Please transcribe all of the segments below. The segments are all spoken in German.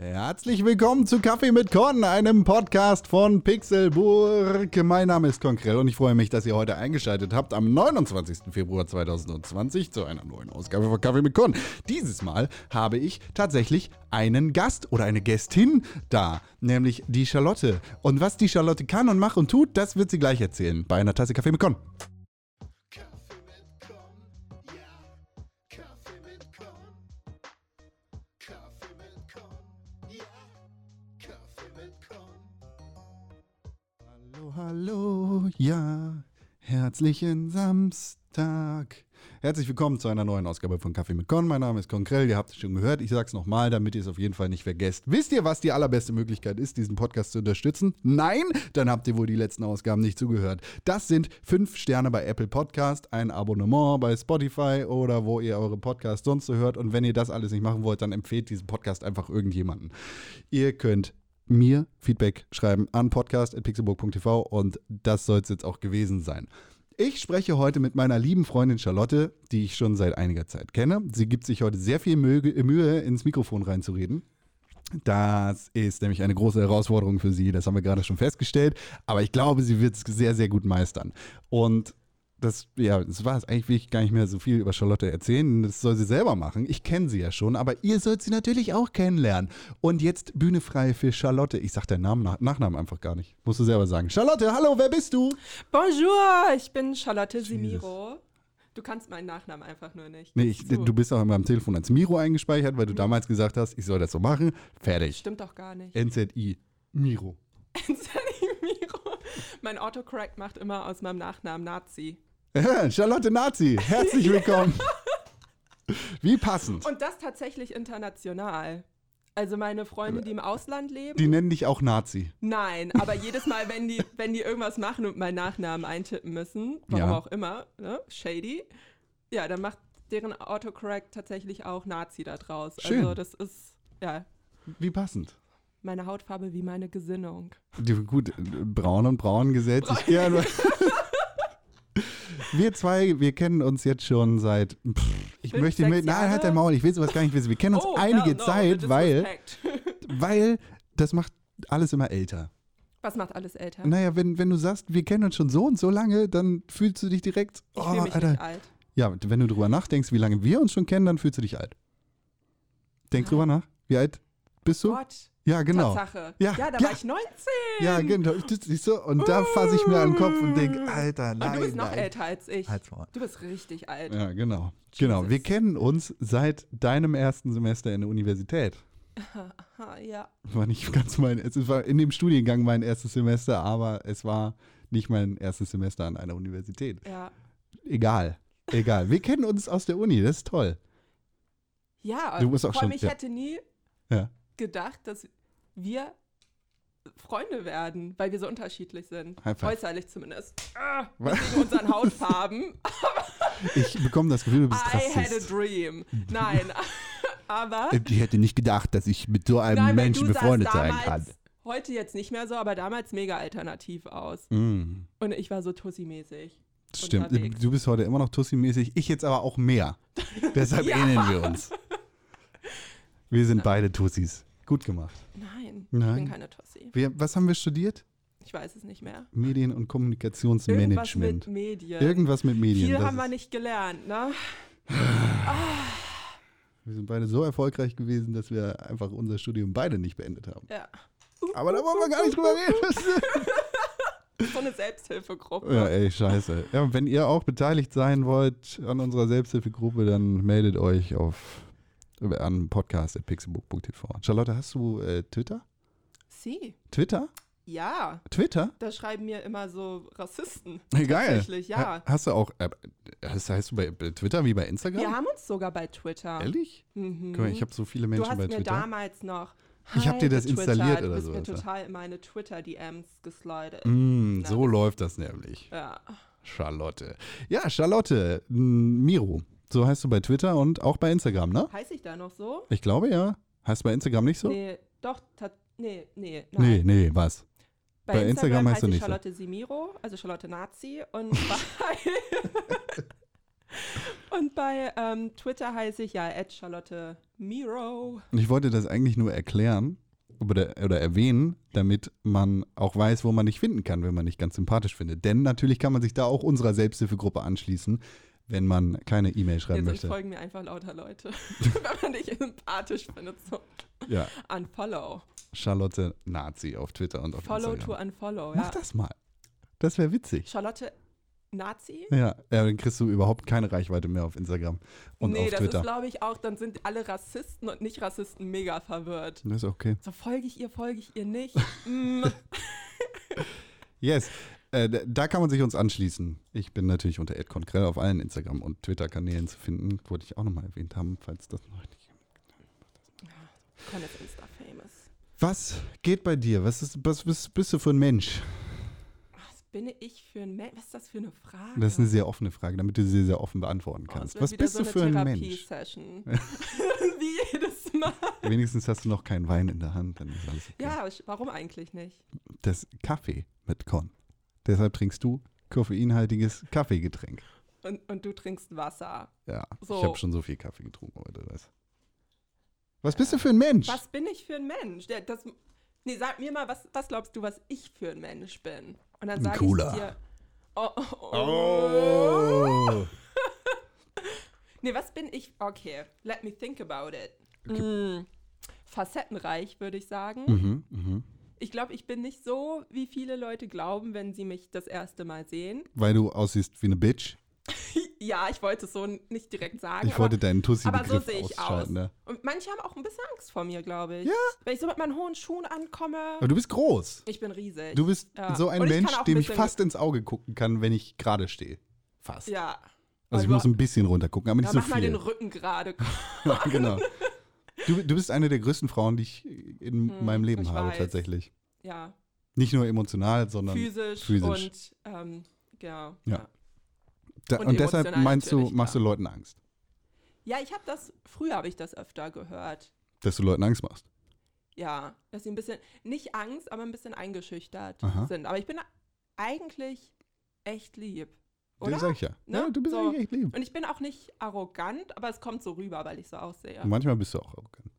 Herzlich willkommen zu Kaffee mit Con, einem Podcast von Pixelburg. Mein Name ist Konkrell und ich freue mich, dass ihr heute eingeschaltet habt am 29. Februar 2020 zu einer neuen Ausgabe von Kaffee mit Con. Dieses Mal habe ich tatsächlich einen Gast oder eine Gästin da, nämlich die Charlotte. Und was die Charlotte kann und macht und tut, das wird sie gleich erzählen bei einer Tasse Kaffee mit Con. Hallo, ja, herzlichen Samstag. Herzlich willkommen zu einer neuen Ausgabe von Kaffee mit Con. Mein Name ist Konkrell, ihr habt es schon gehört. Ich sag's nochmal, damit ihr es auf jeden Fall nicht vergesst. Wisst ihr, was die allerbeste Möglichkeit ist, diesen Podcast zu unterstützen? Nein? Dann habt ihr wohl die letzten Ausgaben nicht zugehört. Das sind fünf Sterne bei Apple Podcast, ein Abonnement bei Spotify oder wo ihr eure Podcasts sonst so hört. Und wenn ihr das alles nicht machen wollt, dann empfehlt diesen Podcast einfach irgendjemanden. Ihr könnt mir Feedback schreiben an podcast.pixelburg.tv und das soll es jetzt auch gewesen sein. Ich spreche heute mit meiner lieben Freundin Charlotte, die ich schon seit einiger Zeit kenne. Sie gibt sich heute sehr viel Mühe, ins Mikrofon reinzureden. Das ist nämlich eine große Herausforderung für sie, das haben wir gerade schon festgestellt. Aber ich glaube, sie wird es sehr, sehr gut meistern. Und das, ja, das war es. Eigentlich will ich gar nicht mehr so viel über Charlotte erzählen. Das soll sie selber machen. Ich kenne sie ja schon, aber ihr sollt sie natürlich auch kennenlernen. Und jetzt Bühne frei für Charlotte. Ich sag deinen Namen, Nach Nachnamen einfach gar nicht. Musst du selber sagen. Charlotte, hallo, wer bist du? Bonjour, ich bin Charlotte Simiro. Du kannst meinen Nachnamen einfach nur nicht. Nee, ich, du bist auch in meinem Telefon als Miro eingespeichert, weil du damals gesagt hast, ich soll das so machen. Fertig. Stimmt doch gar nicht. NZI. Miro. Simiro. Mein Autocorrect macht immer aus meinem Nachnamen Nazi. Charlotte Nazi, herzlich willkommen. Wie passend. Und das tatsächlich international. Also meine Freunde, die im Ausland leben. Die nennen dich auch Nazi. Nein, aber jedes Mal, wenn die, wenn die irgendwas machen und meinen Nachnamen eintippen müssen, warum Ja. auch immer, ne? Shady, ja, dann macht deren Autocorrect tatsächlich auch Nazi da draus. Schön. Also das ist, ja, Wie passend. meine Hautfarbe wie meine Gesinnung. Die, gut, braun und braun gesellt sich gerne. Wir zwei, wir kennen uns jetzt schon seit. Pff, ich Fünf, möchte mit. Nein, halt dein Maul, ich will sowas gar nicht wissen. Wir kennen uns Oh, einige hell no, Zeit, weil, weil das macht alles immer älter. Was macht alles älter? Naja, wenn, wenn du sagst, wir kennen uns schon so und so lange, dann fühlst du dich direkt. ich oh, fühle mich Alter. nicht alt. Ja, wenn du drüber nachdenkst, wie lange wir uns schon kennen, dann fühlst du dich alt. Denk Ah. drüber nach. Wie alt bist du? Gott, Ja, genau. Tatsache. Ja, Ja, da ja. war ich 19. Ja, genau. Siehst du? Und da fasse ich mir an den Kopf und denke, Alter, nein. Und du bist noch nein. älter als ich. Halt's Maul. Du bist richtig alt. Ja, genau. Genau. Wir Jesus. kennen uns seit deinem ersten Semester in der Universität. Ja. War nicht ganz mein, es war in dem Studiengang mein erstes Semester, aber es war nicht mein erstes Semester an einer Universität. Ja. Egal. Egal. Wir kennen uns aus der Uni, das ist toll. Ja, Du musst auch vor allem, schon- ich ja. hätte nie Ja. gedacht, dass wir Freunde werden, weil wir so unterschiedlich sind. Äußerlich zumindest. Ah, wegen unseren Hautfarben. Ich bekomme das Gefühl, du bist I had a Rassist. dream. Nein, aber Ich hätte nicht gedacht, dass ich mit so einem Nein, Menschen befreundet sein kann. Heute jetzt nicht mehr so, aber damals mega alternativ aus. Mm, Und ich war so Tussi-mäßig. stimmt. Unterwegs. Du bist heute immer noch Tussi-mäßig, ich jetzt aber auch mehr. Deshalb Ja. ähneln wir uns. Wir sind beide Tussis. Gut gemacht. Nein, ich Nein. bin keine Tussi. Wir, was haben wir studiert? Ich weiß es nicht mehr. Medien- und Irgendwas Kommunikationsmanagement. mit Medien. Irgendwas mit Medien. Viel haben wir nicht gelernt, ne? Wir sind beide so erfolgreich gewesen, dass wir einfach unser Studium beide nicht beendet haben. Ja. Aber da wollen wir gar nicht drüber reden. So eine Selbsthilfegruppe. Ja, ey, scheiße. Ja, wenn ihr auch beteiligt sein wollt an unserer Selbsthilfegruppe, dann meldet euch auf an podcast.pixelbook.tv. Charlotte, hast du äh, Twitter? Sie. Twitter? Ja. Twitter? Da schreiben mir immer so Rassisten. Geil. Tatsächlich, ja. Ha- Hast du auch, äh, hast, heißt du bei bei Twitter wie bei Instagram? Wir haben uns sogar bei Twitter. Ehrlich? Mhm. Guck mal, ich habe so viele Menschen du hast bei mir Twitter. damals noch. Ich hab Hi, dir das getwittert. installiert du oder bist so, mir Alter. total in meine Twitter-DMs geslidet. Mm, so läuft das nämlich. Ja. Charlotte. Ja, Charlotte, Miro. So heißt du bei Twitter und auch bei Instagram, ne? Heiße ich da noch so? Ich glaube ja. Heißt bei Instagram nicht so? Nee, doch, nee, nee, nee, nein. nee, was? Bei, bei Instagram Instagram, heißt du ich nicht so. Charlotte Simiro, also Charlotte Nazi. Und bei, Und bei ähm, Twitter heiße ich ja Charlotte Miro. Und ich wollte das eigentlich nur erklären oder, oder erwähnen, damit man auch weiß, wo man dich finden kann, wenn man dich ganz sympathisch findet. Denn natürlich kann man sich da auch unserer Selbsthilfegruppe anschließen, wenn man keine E-Mail schreiben Jetzt möchte. folgen mir einfach lauter Leute, wenn man dich sympathisch findet. So. Ja, Unfollow. Charlotte Nazi auf Twitter und auf Follow Instagram. to unfollow. Mach Ja. das mal. Das wäre witzig. Charlotte Nazi? Ja, ja, dann kriegst du überhaupt keine Reichweite mehr auf Instagram und nee, auf das Twitter. ist, glaube ich, auch, dann sind alle Rassisten und Nicht-Rassisten mega verwirrt. Das ist okay. So, folge ich ihr, folge ich ihr nicht? mm. Yes. Äh, da kann man sich uns anschließen. Ich bin natürlich unter @konkrell auf allen Instagram und Twitter-Kanälen zu finden. Wollte ich auch nochmal erwähnt haben, falls das noch nicht. Con ist Insta-famous. Was geht bei dir? Was, ist, was bist, bist du für ein Mensch? Was bin ich für ein Mensch? Was ist das für eine Frage? Das ist eine sehr offene Frage, damit du sie sehr offen beantworten Oh, kannst. wird Was bist so du für ein Mensch? Therapie-Session. Wie jedes Mal. Wenigstens hast du noch keinen Wein in der Hand, okay. Ja, warum eigentlich nicht? Das Kaffee mit Con. Deshalb trinkst du koffeinhaltiges Kaffeegetränk. Und, und du trinkst Wasser. Ja, So. ich habe schon so viel Kaffee getrunken heute. Weißt. Was bist du für ein Mensch? Was bin ich für ein Mensch? Das, nee, sag mir mal, was, was glaubst du, was ich für ein Mensch bin? Und dann sage ich dir. Oh, oh, oh. Oh. Nee, was bin ich? Okay, let me think about it. Mm, facettenreich, würde ich sagen. Mhm, mhm. Ich glaube, ich bin nicht so, wie viele Leute glauben, wenn sie mich das erste Mal sehen. Weil du aussiehst wie eine Bitch. Ja, ich wollte es so nicht direkt sagen. Ich aber, wollte deinen aber so sehe ich aus. Ne? Und manche haben auch ein bisschen Angst vor mir, glaube ich. Ja. Wenn ich so mit meinen hohen Schuhen ankomme. Aber du bist groß. Ich bin riesig. Du bist Ja. so ein ich Mensch, ein dem ich fast ins Auge gucken kann, wenn ich gerade stehe. Fast. Ja. Also ich Aber- muss ein bisschen runter gucken, aber nicht so mach mal den viel. Rücken gerade. Genau. Du, du bist eine der größten Frauen, die ich in Hm, meinem Leben habe, weiß. tatsächlich. Ja, Nicht nur emotional, sondern. physisch, physisch. und ähm, genau. Ja. Da, und und deshalb meinst du, machst du klar. Leuten Angst. Ja, ich habe das, früher habe ich das öfter gehört. Dass du Leuten Angst machst. Ja, dass sie ein bisschen, nicht Angst, aber ein bisschen eingeschüchtert Aha. sind. Aber ich bin eigentlich echt lieb. Das Oder? sag ich ja. Ne? Ja, du bist So. eigentlich echt lieb. Und ich bin auch nicht arrogant, aber es kommt so rüber, weil ich so aussehe. Und manchmal bist du auch arrogant.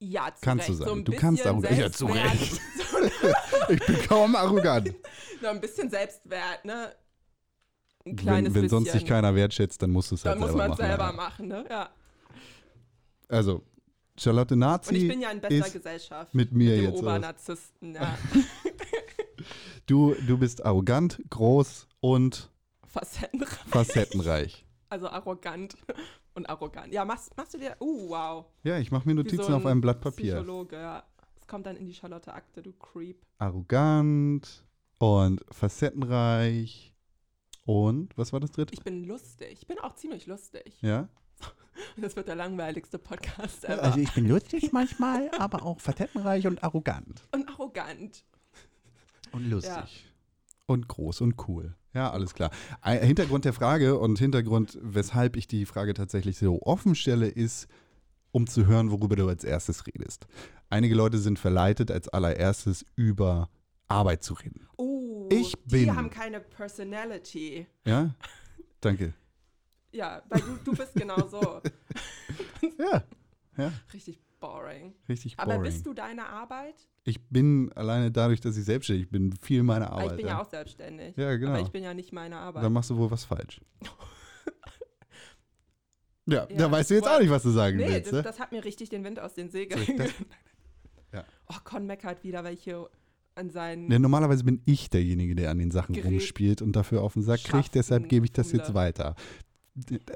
Ja, zu Kannst du Recht. So sein. ein Du kannst arrogant- Ja, zu Selbstwert. Ich bin kaum arrogant. so ein bisschen Selbstwert, ne? Ein kleines Wenn, wenn sonst dich keiner wertschätzt, dann musst du es halt Dann muss selber man machen. selber machen, ne? Ja. Also, Charlotte Nazi, Und ich bin ja in bester Gesellschaft. mit mir dem jetzt. Obernarzissten, ja. du, du bist arrogant, groß und Facettenreich. facettenreich. Also arrogant und arrogant. Ja, machst, machst du dir. Uh, wow. Ja, ich mache mir Notizen so auf ein einem Blatt Papier. Psychologe, ja. Es kommt dann in die Charlotte-Akte, du Creep. Arrogant und facettenreich und was war das dritte? Ich bin lustig. Ich bin auch ziemlich lustig. Ja? Das wird der langweiligste Podcast ever. Also ich bin lustig manchmal, aber auch facettenreich und arrogant. und arrogant. Und lustig. Und groß und cool. Ja, alles klar. Hintergrund der Frage und Hintergrund, weshalb ich die Frage tatsächlich so offen stelle, ist, um zu hören, worüber du als erstes redest. Einige Leute sind verleitet, als allererstes über Arbeit zu reden. Uh, Ich die bin- haben keine Personality. Ja? Danke. Ja, weil du, du bist genau so. Ja. Ja, Richtig boring. richtig Aber boring. bist du deine Arbeit? Ich bin alleine dadurch, dass ich selbstständig bin, viel meine Ah, Arbeit. ich bin ja auch selbstständig. Ja, genau. Aber ich bin ja nicht meine Arbeit. Dann machst du wohl was falsch. ja, Ja, da weißt du jetzt auch nicht, was du sagen nee, willst. das, ne? das hat mir richtig den Wind aus den So, Segeln. das, Ja. oh, Con meckert wieder, weil ich hier an seinen. ne, normalerweise bin ich derjenige, der an den Sachen Gerät rumspielt und dafür auf den Sack kriegt, deshalb gebe ich das jetzt weiter.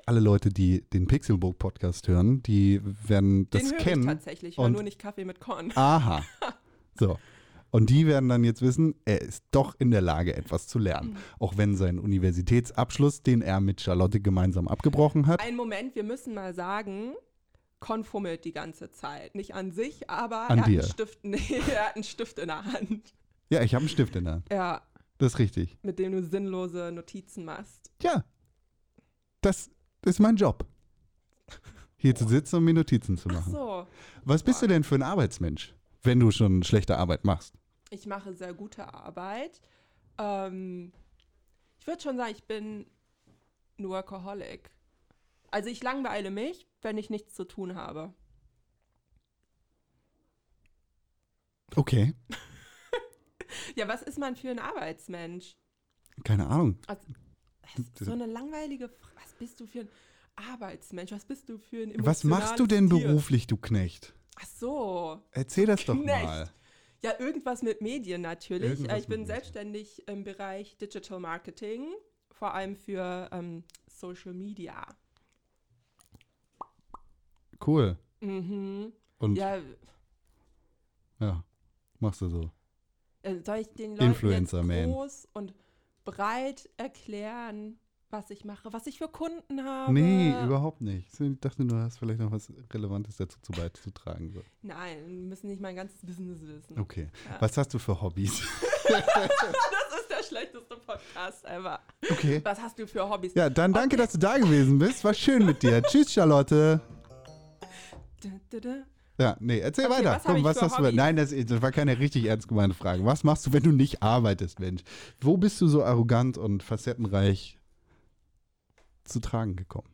Alle Leute, die den Pixelbook-Podcast hören, die werden das den höre ich kennen. tatsächlich, aber und- nur nicht Kaffee mit Con. Aha. So. Und die werden dann jetzt wissen, er ist doch in der Lage, etwas zu lernen. Mhm. Auch wenn sein Universitätsabschluss, den er mit Charlotte gemeinsam abgebrochen hat, Ein Moment, wir müssen mal sagen, Con fummelt die ganze Zeit. Nicht an sich, aber An er, dir. Hat einen Stift, nee, er hat einen Stift in der Hand. ja, ich habe einen Stift in der Hand. Ja, Das ist richtig. mit dem du sinnlose Notizen machst. Ja, das ist mein Job. Hier zu sitzen und mir Notizen zu Ach machen. so, Was bist du denn für ein Arbeitsmensch, wenn du schon schlechte Arbeit machst? ich mache sehr gute Arbeit. Ähm, ich würde schon sagen, ich bin ein Workaholic. Also ich langweile mich, wenn ich nichts zu tun habe. Okay, Ja, was ist man für ein Arbeitsmensch? keine Ahnung. Also, so eine langweilige Frage. Was bist du für ein Arbeitsmensch? Was bist du für ein Was machst du denn Tier? beruflich, du Knecht? Ach so. Erzähl das doch Knecht. mal. Ja, irgendwas mit Medien natürlich. Irgendwas Äh, ich bin mit Medien. selbstständig im Bereich Digital Marketing, vor allem für ähm, Social Media. Cool. Mhm. Und ja, Ja, machst du so. äh, soll ich den Leuten groß und breit erklären, was ich mache, was ich für Kunden habe? Nee, überhaupt nicht. Ich dachte, du hast vielleicht noch was Relevantes dazu zu beizutragen. So. Nein, wir müssen nicht mein ganzes Business wissen. Okay. Ja. Was hast du für Hobbys? Das ist der schlechteste Podcast ever. Okay. Was hast du für Hobbys? Ja, dann danke, Okay. dass du da gewesen bist. War schön mit dir. Tschüss, Charlotte. Ja, nee, erzähl Okay, weiter. was Komm, was hast du? Hobbys? Nein, das, das war keine richtig ernst gemeinte Frage. Was machst du, wenn du nicht arbeitest, Mensch? Wo bist du so arrogant und facettenreich zu tragen gekommen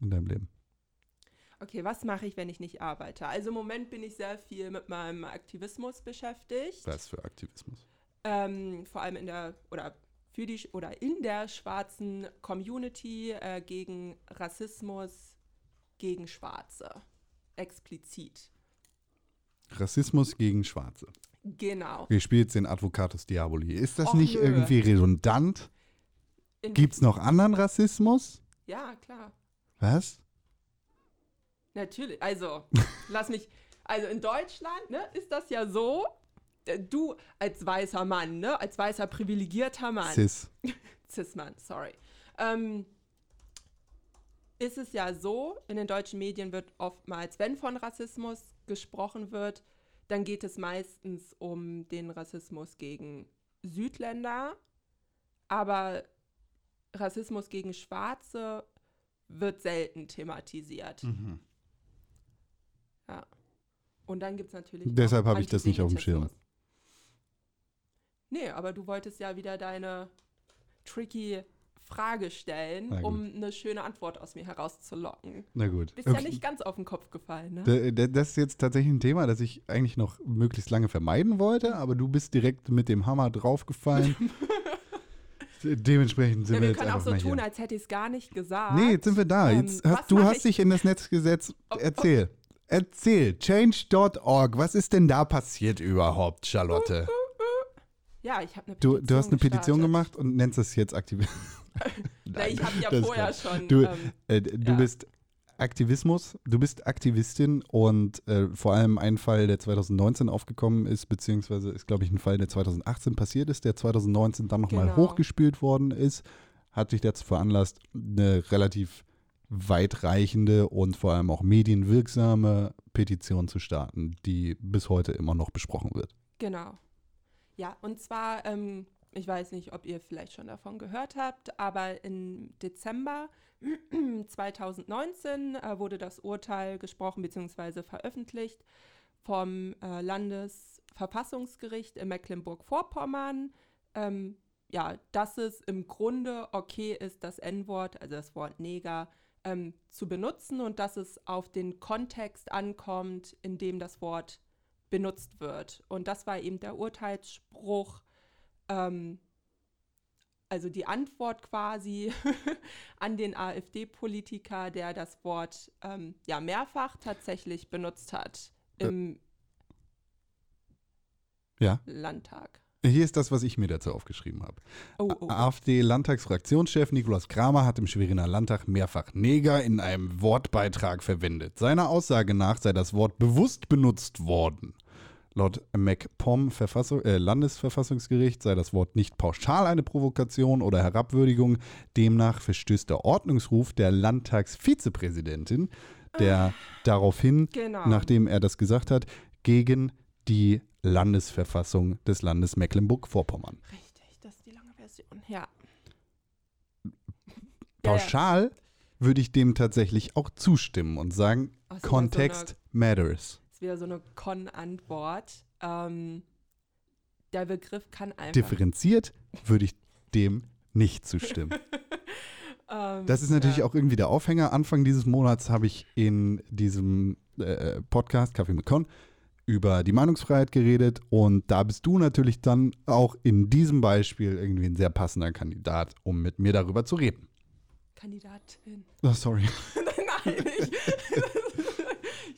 in deinem Leben? Okay, was mache ich, wenn ich nicht arbeite? Also im Moment bin ich sehr viel mit meinem Aktivismus beschäftigt. Was für Aktivismus? Ähm, vor allem in der oder für die oder in der schwarzen Community äh, gegen Rassismus gegen Schwarze. Explizit. Rassismus gegen Schwarze. Genau. Wir spielen jetzt den Advocatus Diaboli. Ist das Och, nicht nö. irgendwie redundant? Gibt es noch anderen Rassismus? Ja, klar. Was? Natürlich. Also, lass mich. Also in Deutschland ne, ist das ja so, äh, du als weißer Mann, ne, als weißer privilegierter Mann, Cis. Cis-Mann, sorry, ähm, ist es ja so, in den deutschen Medien wird oftmals, wenn von Rassismus gesprochen wird, dann geht es meistens um den Rassismus gegen Südländer, aber Rassismus gegen Schwarze wird selten thematisiert. Mhm. Ja. Und dann gibt es natürlich. Deshalb habe ich das nicht auf dem Schirm. Nee, aber du wolltest ja wieder deine tricky Frage stellen, um eine schöne Antwort aus mir herauszulocken. Na gut. Bist ja nicht ganz auf den Kopf gefallen, ne? Das ist jetzt tatsächlich ein Thema, das ich eigentlich noch möglichst lange vermeiden wollte, aber du bist direkt mit dem Hammer draufgefallen. De- Dementsprechend sind Ja, wir wir jetzt können auch so tun, hier. als hätte ich es gar nicht gesagt. Nee, jetzt sind wir da. Ähm, Jetzt hast, du hast ich- dich in das Netz gesetzt. Oh, oh. Erzähl. Erzähl. Change.org. Was ist denn da passiert überhaupt, Charlotte? Ja, ich habe eine Du, Petition du hast eine Petition gestartet. gemacht und nennst es jetzt Aktivismus. Na, ich habe ja vorher schon. Du, ähm, Äh, du Ja. bist Aktivismus, du bist Aktivistin und äh, vor allem ein Fall, der 2019 aufgekommen ist, beziehungsweise ist, glaube ich, ein Fall, der 2018 passiert ist, der 2019 dann nochmal Genau. hochgespült worden ist, hat dich dazu veranlasst, eine relativ weitreichende und vor allem auch medienwirksame Petition zu starten, die bis heute immer noch besprochen wird. Genau. Ja, und zwar, ähm, ich weiß nicht, ob ihr vielleicht schon davon gehört habt, aber im Dezember 2019 äh, wurde das Urteil gesprochen bzw. veröffentlicht vom äh, Landesverfassungsgericht in Mecklenburg-Vorpommern. Ähm, ja, dass es im Grunde okay ist, das N-Wort, also das Wort Neger, ähm, zu benutzen und dass es auf den Kontext ankommt, in dem das Wort benutzt wird. Und das war eben der Urteilsspruch, ähm, also die Antwort quasi an den AfD-Politiker, der das Wort ähm, ja mehrfach tatsächlich benutzt hat im Ja, Landtag. hier ist das, was ich mir dazu aufgeschrieben habe. Oh, oh. AfD-Landtagsfraktionschef Nikolaus Kramer hat im Schweriner Landtag mehrfach Neger in einem Wortbeitrag verwendet. Seiner Aussage nach sei das Wort bewusst benutzt worden. Laut MacPom äh, Landesverfassungsgericht sei das Wort nicht pauschal eine Provokation oder Herabwürdigung. Demnach verstößt der Ordnungsruf der Landtagsvizepräsidentin, der daraufhin, Genau. nachdem er das gesagt hat, gegen die Landesverfassung des Landes Mecklenburg-Vorpommern. Richtig, das ist die lange Version. Ja. Pauschal würde ich dem tatsächlich auch zustimmen und sagen, Kontext So eine, matters. Wieder so eine Con-Antwort. Ähm, der Begriff kann einfach. Differenziert würde ich dem nicht zustimmen. Ähm, Das ist natürlich ja. auch irgendwie der Aufhänger. Anfang dieses Monats habe ich in diesem äh, Podcast Kaffee mit Con über die Meinungsfreiheit geredet und da bist du natürlich dann auch in diesem Beispiel irgendwie ein sehr passender Kandidat, um mit mir darüber zu reden. Kandidatin. Oh, sorry. Nein, ich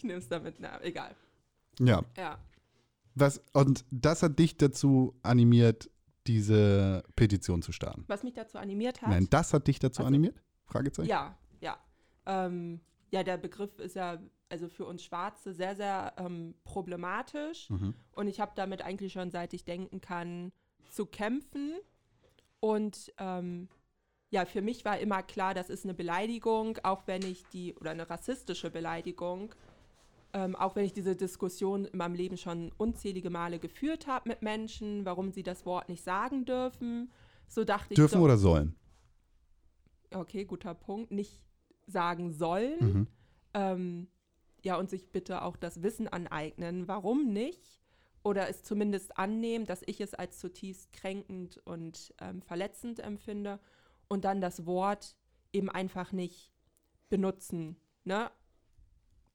nehme es damit. Na, egal. Ja, Ja. was, und das hat dich dazu animiert, diese Petition zu starten. Was mich dazu animiert hat. Nein, das hat dich dazu Also- animiert? Fragezeichen. Ja, ja. Ähm, ja, der Begriff ist ja also für uns Schwarze sehr, sehr ähm, problematisch. Mhm. Und ich habe damit eigentlich schon, seit ich denken kann, zu kämpfen. Und ähm, ja, für mich war immer klar, das ist eine Beleidigung, auch wenn ich die, oder eine rassistische Beleidigung, ähm, auch wenn ich diese Diskussion in meinem Leben schon unzählige Male geführt habe mit Menschen, warum sie das Wort nicht sagen dürfen. So dachte ich. Dürfen oder sollen? Okay, guter Punkt. Nicht sagen sollen. Mhm. Ähm, ja, und sich bitte auch das Wissen aneignen. Warum nicht? Oder es zumindest annehmen, dass ich es als zutiefst kränkend und ähm, verletzend empfinde und dann das Wort eben einfach nicht benutzen. Ne?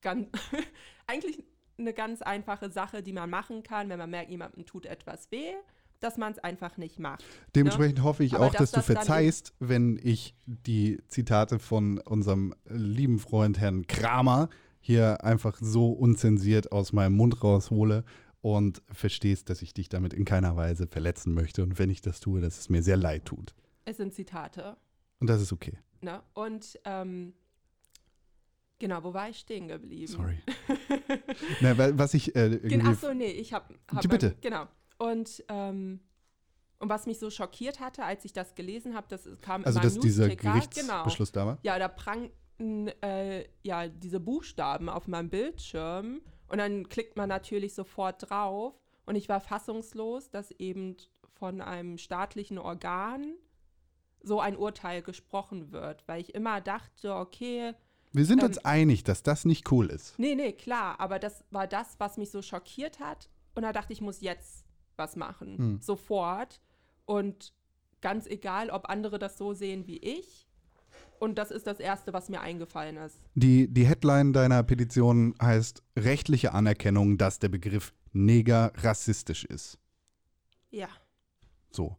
Ganz, eigentlich eine ganz einfache Sache, die man machen kann, wenn man merkt, jemandem tut etwas weh, dass man es einfach nicht macht. Dementsprechend hoffe ich Aber auch, dass, dass du das verzeihst, wenn ich die Zitate von unserem lieben Freund Herrn Kramer hier einfach so unzensiert aus meinem Mund raushole und verstehst, dass ich dich damit in keiner Weise verletzen möchte. Und wenn ich das tue, dass es mir sehr leid tut. Es sind Zitate. Und das ist okay. Ne? Und ähm, genau, wo war ich stehen geblieben? Sorry. Na, was ich äh, Gen irgendwie. Ach so, nee, ich habe. Hab, Die bitte. Genau. Und, ähm, und was mich so schockiert hatte, als ich das gelesen habe, das kam also, dass dieser Gerichtsbeschluss da war. Genau. Ja, da prangten äh, ja diese Buchstaben auf meinem Bildschirm und dann klickt man natürlich sofort drauf und ich war fassungslos, dass eben von einem staatlichen Organ so ein Urteil gesprochen wird, weil ich immer dachte, okay, Wir sind Ähm, uns einig, dass das nicht cool ist. Nee, nee, klar, aber das war das, was mich so schockiert hat. Und da dachte ich, ich muss jetzt was machen. Hm. Sofort. Und ganz egal, ob andere das so sehen wie ich. Und das ist das Erste, was mir eingefallen ist. Die, die Headline deiner Petition heißt rechtliche Anerkennung, dass der Begriff Neger rassistisch ist. Ja. So.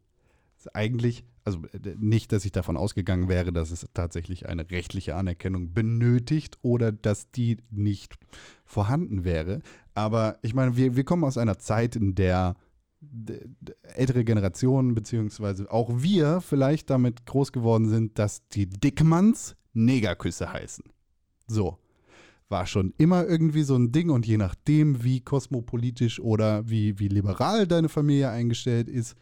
Ist eigentlich, also äh, nicht, dass ich davon ausgegangen wäre, dass es tatsächlich eine rechtliche Anerkennung benötigt oder dass die nicht vorhanden wäre. Aber ich meine, wir, wir kommen aus einer Zeit, in der ältere Generationen, beziehungsweise auch wir vielleicht damit groß geworden sind, dass die Dickmanns Negerküsse heißen. So. War schon immer irgendwie so ein Ding und je nachdem, wie kosmopolitisch oder wie, wie liberal deine Familie eingestellt ist,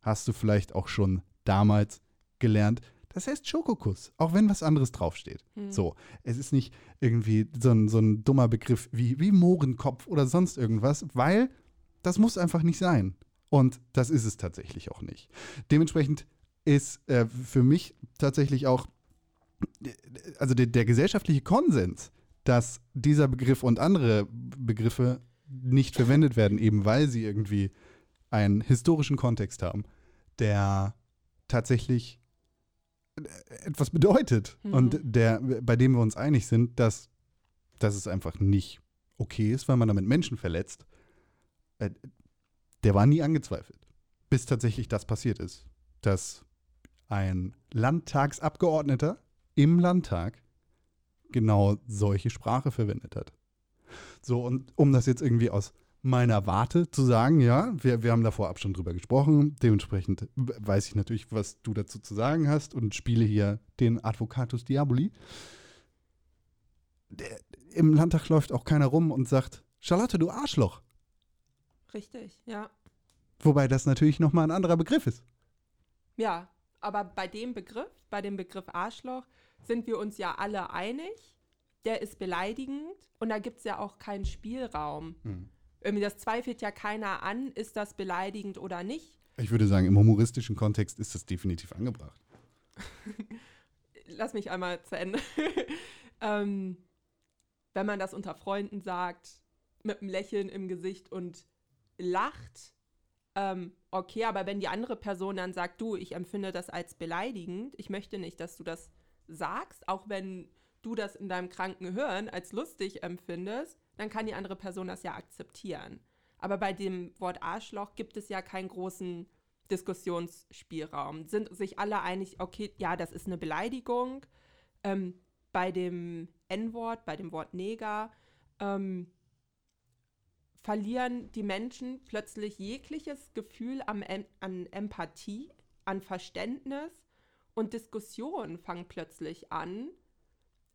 hast du vielleicht auch schon damals gelernt, das heißt Schokokuss, auch wenn was anderes draufsteht. Hm. So, es ist nicht irgendwie so ein, so ein dummer Begriff wie, wie Mohrenkopf oder sonst irgendwas, weil das muss einfach nicht sein. Und das ist es tatsächlich auch nicht. Dementsprechend ist äh, für mich tatsächlich auch, also der, der gesellschaftliche Konsens, dass dieser Begriff und andere Begriffe nicht verwendet werden, eben weil sie irgendwie einen historischen Kontext haben, der tatsächlich äh, etwas bedeutet Mhm. und der, bei dem wir uns einig sind, dass, dass es einfach nicht okay ist, weil man damit Menschen verletzt, äh, der war nie angezweifelt. Bis tatsächlich das passiert ist, dass ein Landtagsabgeordneter im Landtag genau solche Sprache verwendet hat. So, und um das jetzt irgendwie aus meiner Warte zu sagen, ja, wir, wir haben da vorab schon drüber gesprochen, dementsprechend weiß ich natürlich, was du dazu zu sagen hast und spiele hier den Advocatus Diaboli. Der, Im Landtag läuft auch keiner rum und sagt, Charlotte, du Arschloch. Richtig, ja. Wobei das natürlich nochmal ein anderer Begriff ist. Ja, aber bei dem Begriff, bei dem Begriff Arschloch, sind wir uns ja alle einig. Der ist beleidigend und da gibt es ja auch keinen Spielraum. Irgendwie, das zweifelt ja keiner an, ist das beleidigend oder nicht. Ich würde sagen, im humoristischen Kontext ist das definitiv angebracht. Lass mich einmal zu Ende. ähm, wenn man das unter Freunden sagt, mit einem Lächeln im Gesicht und lacht, ähm, okay, aber wenn die andere Person dann sagt, du, ich empfinde das als beleidigend, ich möchte nicht, dass du das sagst, auch wenn du das in deinem kranken Hirn als lustig empfindest, dann kann die andere Person das ja akzeptieren. Aber bei dem Wort Arschloch gibt es ja keinen großen Diskussionsspielraum. Sind sich alle einig, okay, ja, das ist eine Beleidigung. Ähm, bei dem N-Wort, bei dem Wort Neger, ähm, verlieren die Menschen plötzlich jegliches Gefühl am, an Empathie, an Verständnis und Diskussionen fangen plötzlich an,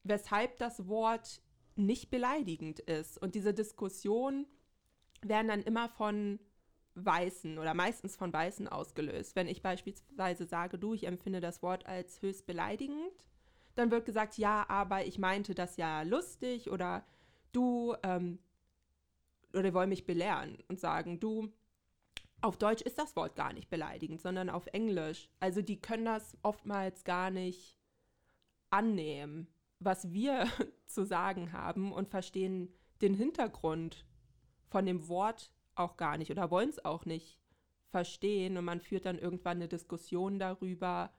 weshalb das Wort nicht beleidigend ist. Und diese Diskussionen werden dann immer von Weißen oder meistens von Weißen ausgelöst. Wenn ich beispielsweise sage, du, ich empfinde das Wort als höchst beleidigend, dann wird gesagt, ja, aber ich meinte das ja lustig oder du, ähm, oder wollen mich belehren und sagen, du, auf Deutsch ist das Wort gar nicht beleidigend, sondern auf Englisch. Also die können das oftmals gar nicht annehmen, was wir zu sagen haben und verstehen den Hintergrund von dem Wort auch gar nicht oder wollen es auch nicht verstehen. Und man führt dann irgendwann eine Diskussion darüber,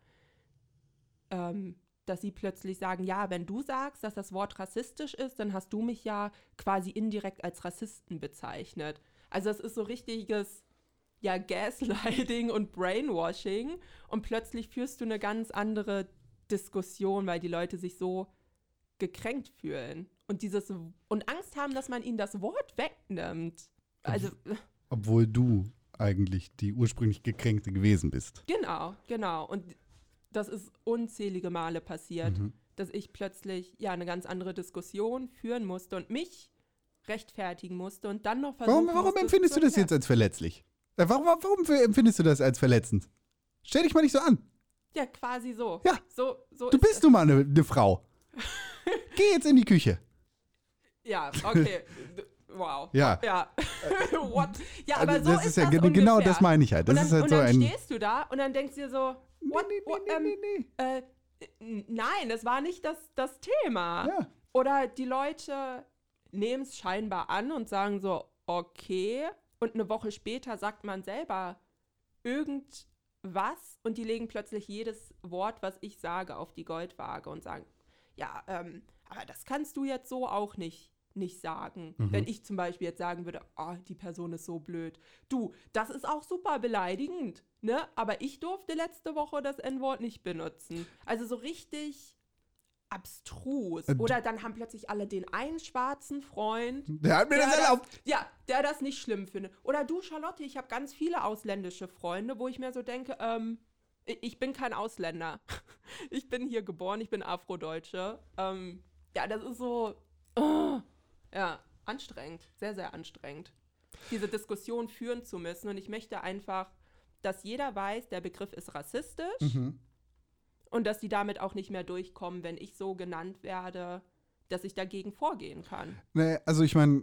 ähm, dass sie plötzlich sagen, ja, wenn du sagst, dass das Wort rassistisch ist, dann hast du mich ja quasi indirekt als Rassisten bezeichnet. Also es ist so richtiges, ja, Gaslighting und Brainwashing und plötzlich führst du eine ganz andere Diskussion, weil die Leute sich so gekränkt fühlen und dieses und Angst haben, dass man ihnen das Wort wegnimmt. Also Obwohl du eigentlich die ursprünglich gekränkte gewesen bist. Genau, genau. Und das ist unzählige Male passiert, Mhm. dass ich plötzlich ja eine ganz andere Diskussion führen musste und mich rechtfertigen musste und dann noch versuchen Warum, warum empfindest du das jetzt als verletzlich? Äh, Warum, warum empfindest du das als verletzend? Stell dich mal nicht so an. Ja, quasi so. Ja. So, so Du ist bist nun mal eine, eine Frau. Geh jetzt in die Küche. Ja, okay. Wow. Ja. Ja. What? Ja, aber Also so das ist, ist ja das ge- genau ungefähr. das meine ich halt. Das und dann, ist halt und so dann ein. stehst du da und dann denkst du dir so, what, nee, nee, what, nee, ähm, nee, nee. Äh, nein, das war nicht das, das Thema. Ja. Oder die Leute nehmen es scheinbar an und sagen so, okay. Und eine Woche später sagt man selber irgendwas und die legen plötzlich jedes Wort, was ich sage, auf die Goldwaage und sagen, ja, ähm, aber das kannst du jetzt so auch nicht, nicht sagen. Mhm. Wenn ich zum Beispiel jetzt sagen würde, oh, die Person ist so blöd. Du, das ist auch super beleidigend, ne? Aber ich durfte letzte Woche das N-Wort nicht benutzen. Also so richtig abstrus. Äh, d- Oder dann haben plötzlich alle den einen schwarzen Freund, Der hat mir der das erlaubt. ja, der das nicht schlimm findet. Oder du, Charlotte, ich habe ganz viele ausländische Freunde, wo ich mir so denke, ähm, ich, bin kein Ausländer. Ich bin hier geboren, ich bin Afrodeutsche. Ähm, ja, das ist so, äh, ja, anstrengend, sehr, sehr anstrengend, diese Diskussion führen zu müssen. Und ich möchte einfach, dass jeder weiß, der Begriff ist rassistisch Mhm. und dass die damit auch nicht mehr durchkommen, wenn ich so genannt werde, dass ich dagegen vorgehen kann. Nee, also ich meine,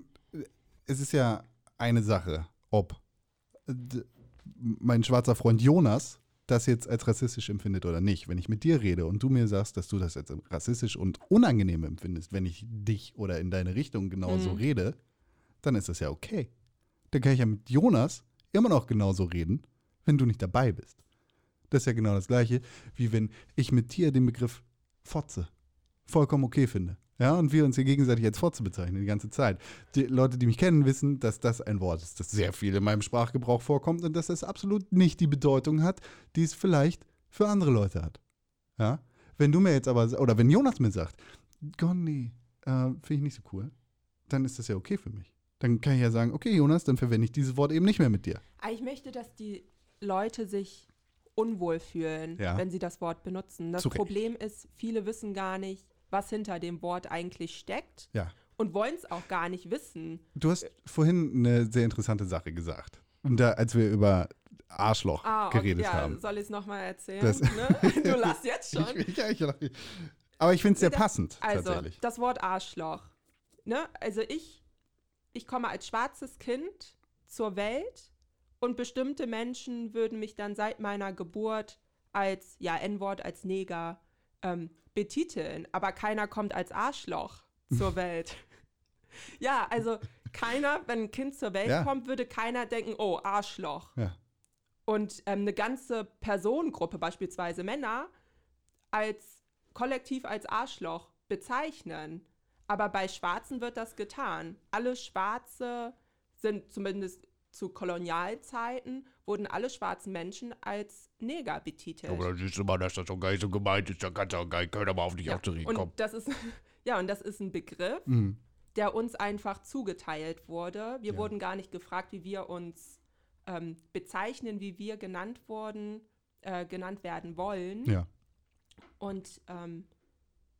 es ist ja eine Sache, ob mein schwarzer Freund Jonas das jetzt als rassistisch empfindet oder nicht. Wenn ich mit dir rede und du mir sagst, dass du das als rassistisch und unangenehm empfindest, wenn ich dich oder in deine Richtung genauso Mhm. rede, dann ist das ja okay. Dann kann ich ja mit Jonas immer noch genauso reden, wenn du nicht dabei bist. Das ist ja genau das Gleiche, wie wenn ich mit dir den Begriff Fotze vollkommen okay finde. Ja, und wir uns hier gegenseitig als Fotze bezeichnen die ganze Zeit. Die Leute, die mich kennen, wissen, dass das ein Wort ist, das sehr viel in meinem Sprachgebrauch vorkommt und dass es absolut nicht die Bedeutung hat, die es vielleicht für andere Leute hat. Ja, wenn du mir jetzt aber, oder wenn Jonas mir sagt, Gonni, äh, finde ich nicht so cool, dann ist das ja okay für mich. Dann kann ich ja sagen, okay, Jonas, dann verwende ich dieses Wort eben nicht mehr mit dir. Aber Ich möchte, dass die Leute sich unwohl fühlen, Ja. wenn sie das Wort benutzen. Das Zu Recht. Problem ist, viele wissen gar nicht, was hinter dem Wort eigentlich steckt Ja. und wollen es auch gar nicht wissen. Du hast vorhin eine sehr interessante Sache gesagt. Und da, als wir über Arschloch Ah, okay, geredet ja, haben. soll ich es nochmal erzählen? Das- ne? Du lachst jetzt schon. Ich, ja, ich, aber ich finde es sehr Nee, da- passend, Also, tatsächlich. das Wort Arschloch. Ne? Also ich, ich komme als schwarzes Kind zur Welt und bestimmte Menschen würden mich dann seit meiner Geburt als, ja, N-Wort, als Neger ähm, betiteln. Aber keiner kommt als Arschloch zur Welt. ja, also keiner, wenn ein Kind zur Welt Ja. kommt, würde keiner denken, oh, Arschloch. Ja. Und ähm, eine ganze Personengruppe, beispielsweise Männer, als kollektiv als Arschloch bezeichnen. Aber bei Schwarzen wird das getan. Alle Schwarze sind zumindest zu Kolonialzeiten, wurden alle schwarzen Menschen als Neger betitelt. Aber dann siehst du mal, dass das gar nicht so gemeint ist. Da kannst du auch gar nicht, können aber auf dich Ja, auch zurückkommen. und das ist ja und das ist ein Begriff, Mhm. der uns einfach zugeteilt wurde. Wir Ja. wurden gar nicht gefragt, wie wir uns ähm, bezeichnen, wie wir genannt wurden, äh, genannt werden wollen. Ja. Und ähm,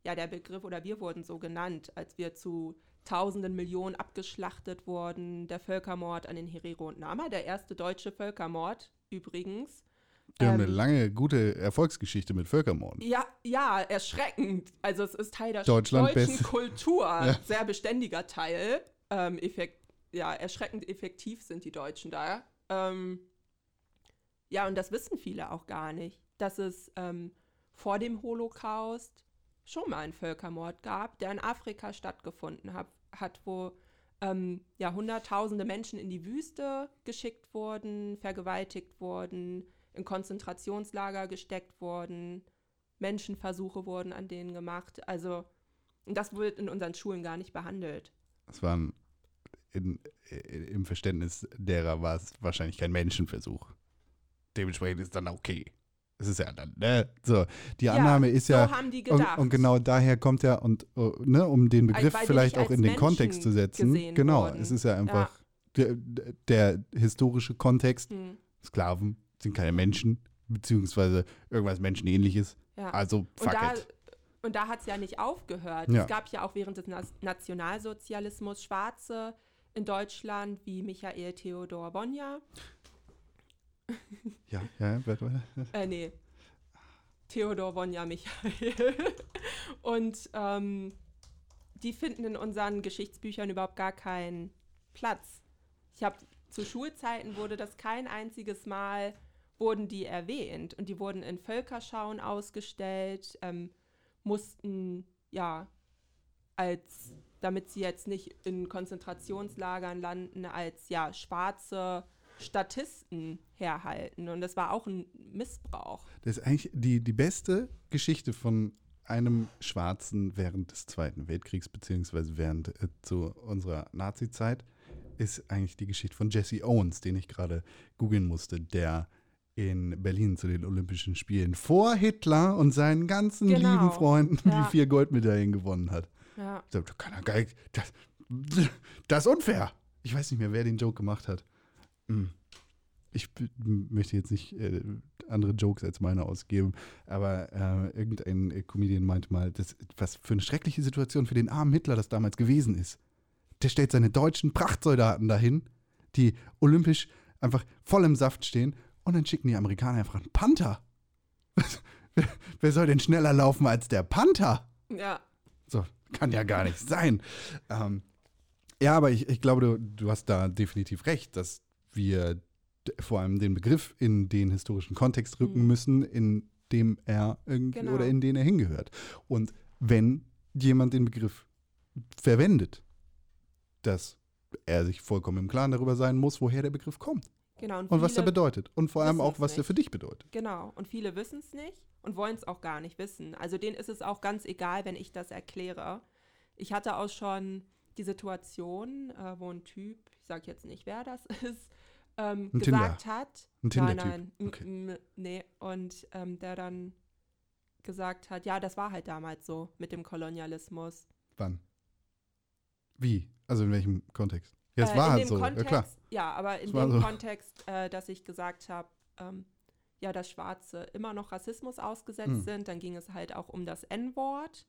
ja, der Begriff oder wir wurden so genannt, als wir zu Tausenden Millionen abgeschlachtet wurden. Der Völkermord an den Herero und Nama, der erste deutsche Völkermord übrigens. Wir haben eine Ähm, lange, gute Erfolgsgeschichte mit Völkermorden. Ja, ja, erschreckend. Also es ist Teil der deutschen best- Kultur. Ja. Sehr beständiger Teil. Ähm, effekt, ja, erschreckend effektiv sind die Deutschen da. Ähm, ja, und das wissen viele auch gar nicht, dass es ähm, vor dem Holocaust schon mal einen Völkermord gab, der in Afrika stattgefunden hat, hat wo ähm, ja, hunderttausende Menschen in die Wüste geschickt wurden, vergewaltigt wurden, in Konzentrationslager gesteckt wurden, Menschenversuche wurden an denen gemacht. Also, und das wird in unseren Schulen gar nicht behandelt. Das waren in, äh, im Verständnis derer war es wahrscheinlich kein Menschenversuch. Dementsprechend ist dann okay. Es ist ja dann, ne? So, die Annahme ist ja. so haben die Und, gedacht. und genau daher kommt ja, und uh, ne, um den Begriff wir vielleicht auch in den Menschen Kontext zu setzen. Genau, wurden. es ist ja einfach der, der historische Kontext. Hm, Sklaven sind keine Menschen, beziehungsweise irgendwas Menschenähnliches. ja. Also fuck und da, it. und da hat es ja nicht aufgehört. Ja. Es gab ja auch während des Na Nationalsozialismus Schwarze in Deutschland wie Michael Theodor Bonja. Ja, ja, warte, warte. Äh, nee. Theodor Bonja Michael. Und ähm, die finden in unseren Geschichtsbüchern überhaupt gar keinen Platz. Ich habe zu Schulzeiten wurde das kein einziges Mal wurden die erwähnt und die wurden in Völkerschauen ausgestellt, ähm, mussten ja als damit sie jetzt nicht in Konzentrationslagern landen, als ja schwarze Statisten herhalten. Und das war auch ein Missbrauch. Das ist eigentlich die, die beste Geschichte von einem Schwarzen während des Zweiten Weltkriegs, beziehungsweise während äh, zu unserer Nazi-Zeit, ist eigentlich die Geschichte von Jesse Owens, den ich gerade googeln musste, der in Berlin zu den Olympischen Spielen vor Hitler und seinen ganzen Genau. lieben Freunden Ja. die vier Goldmedaillen gewonnen hat. Ja. Das das, das ist unfair. Ich weiß nicht mehr, wer den Joke gemacht hat. Hm. Ich möchte jetzt nicht äh, andere Jokes als meine ausgeben, aber äh, irgendein äh, Comedian meinte mal, das, was für eine schreckliche Situation für den armen Hitler das damals gewesen ist. Der stellt seine deutschen Prachtsoldaten dahin, die olympisch einfach voll im Saft stehen und dann schicken die Amerikaner einfach einen Panther. wer, wer soll denn schneller laufen als der Panther? Ja. So, kann ja gar nicht sein. Ähm, ja, aber ich, ich glaube, du, du hast da definitiv recht, dass wir vor allem den Begriff in den historischen Kontext rücken Mhm. müssen, in dem er irgendwie Genau. oder in den er hingehört. Und wenn jemand den Begriff verwendet, dass er sich vollkommen im Klaren darüber sein muss, woher der Begriff kommt Genau. und was er bedeutet. Und vor allem auch, was er nicht. für dich bedeutet. Genau. Und viele wissen es nicht und wollen es auch gar nicht wissen. Also denen ist es auch ganz egal, wenn ich das erkläre. Ich hatte auch schon die Situation, äh, wo ein Typ, ich sage jetzt nicht, wer das ist, ähm, Ein gesagt hat. Ein Nein, Tinder-Typ. nein. m- Okay. Nee. Und ähm, der dann gesagt hat, ja, das war halt damals so mit dem Kolonialismus. Wann? Wie? Also in welchem Kontext? Ja, es Äh, war halt so. Kontext, Ja, klar. Ja, aber in dem so. Kontext, äh, dass ich gesagt habe, ähm, ja, dass Schwarze immer noch Rassismus ausgesetzt Hm. sind. Dann ging es halt auch um das N-Wort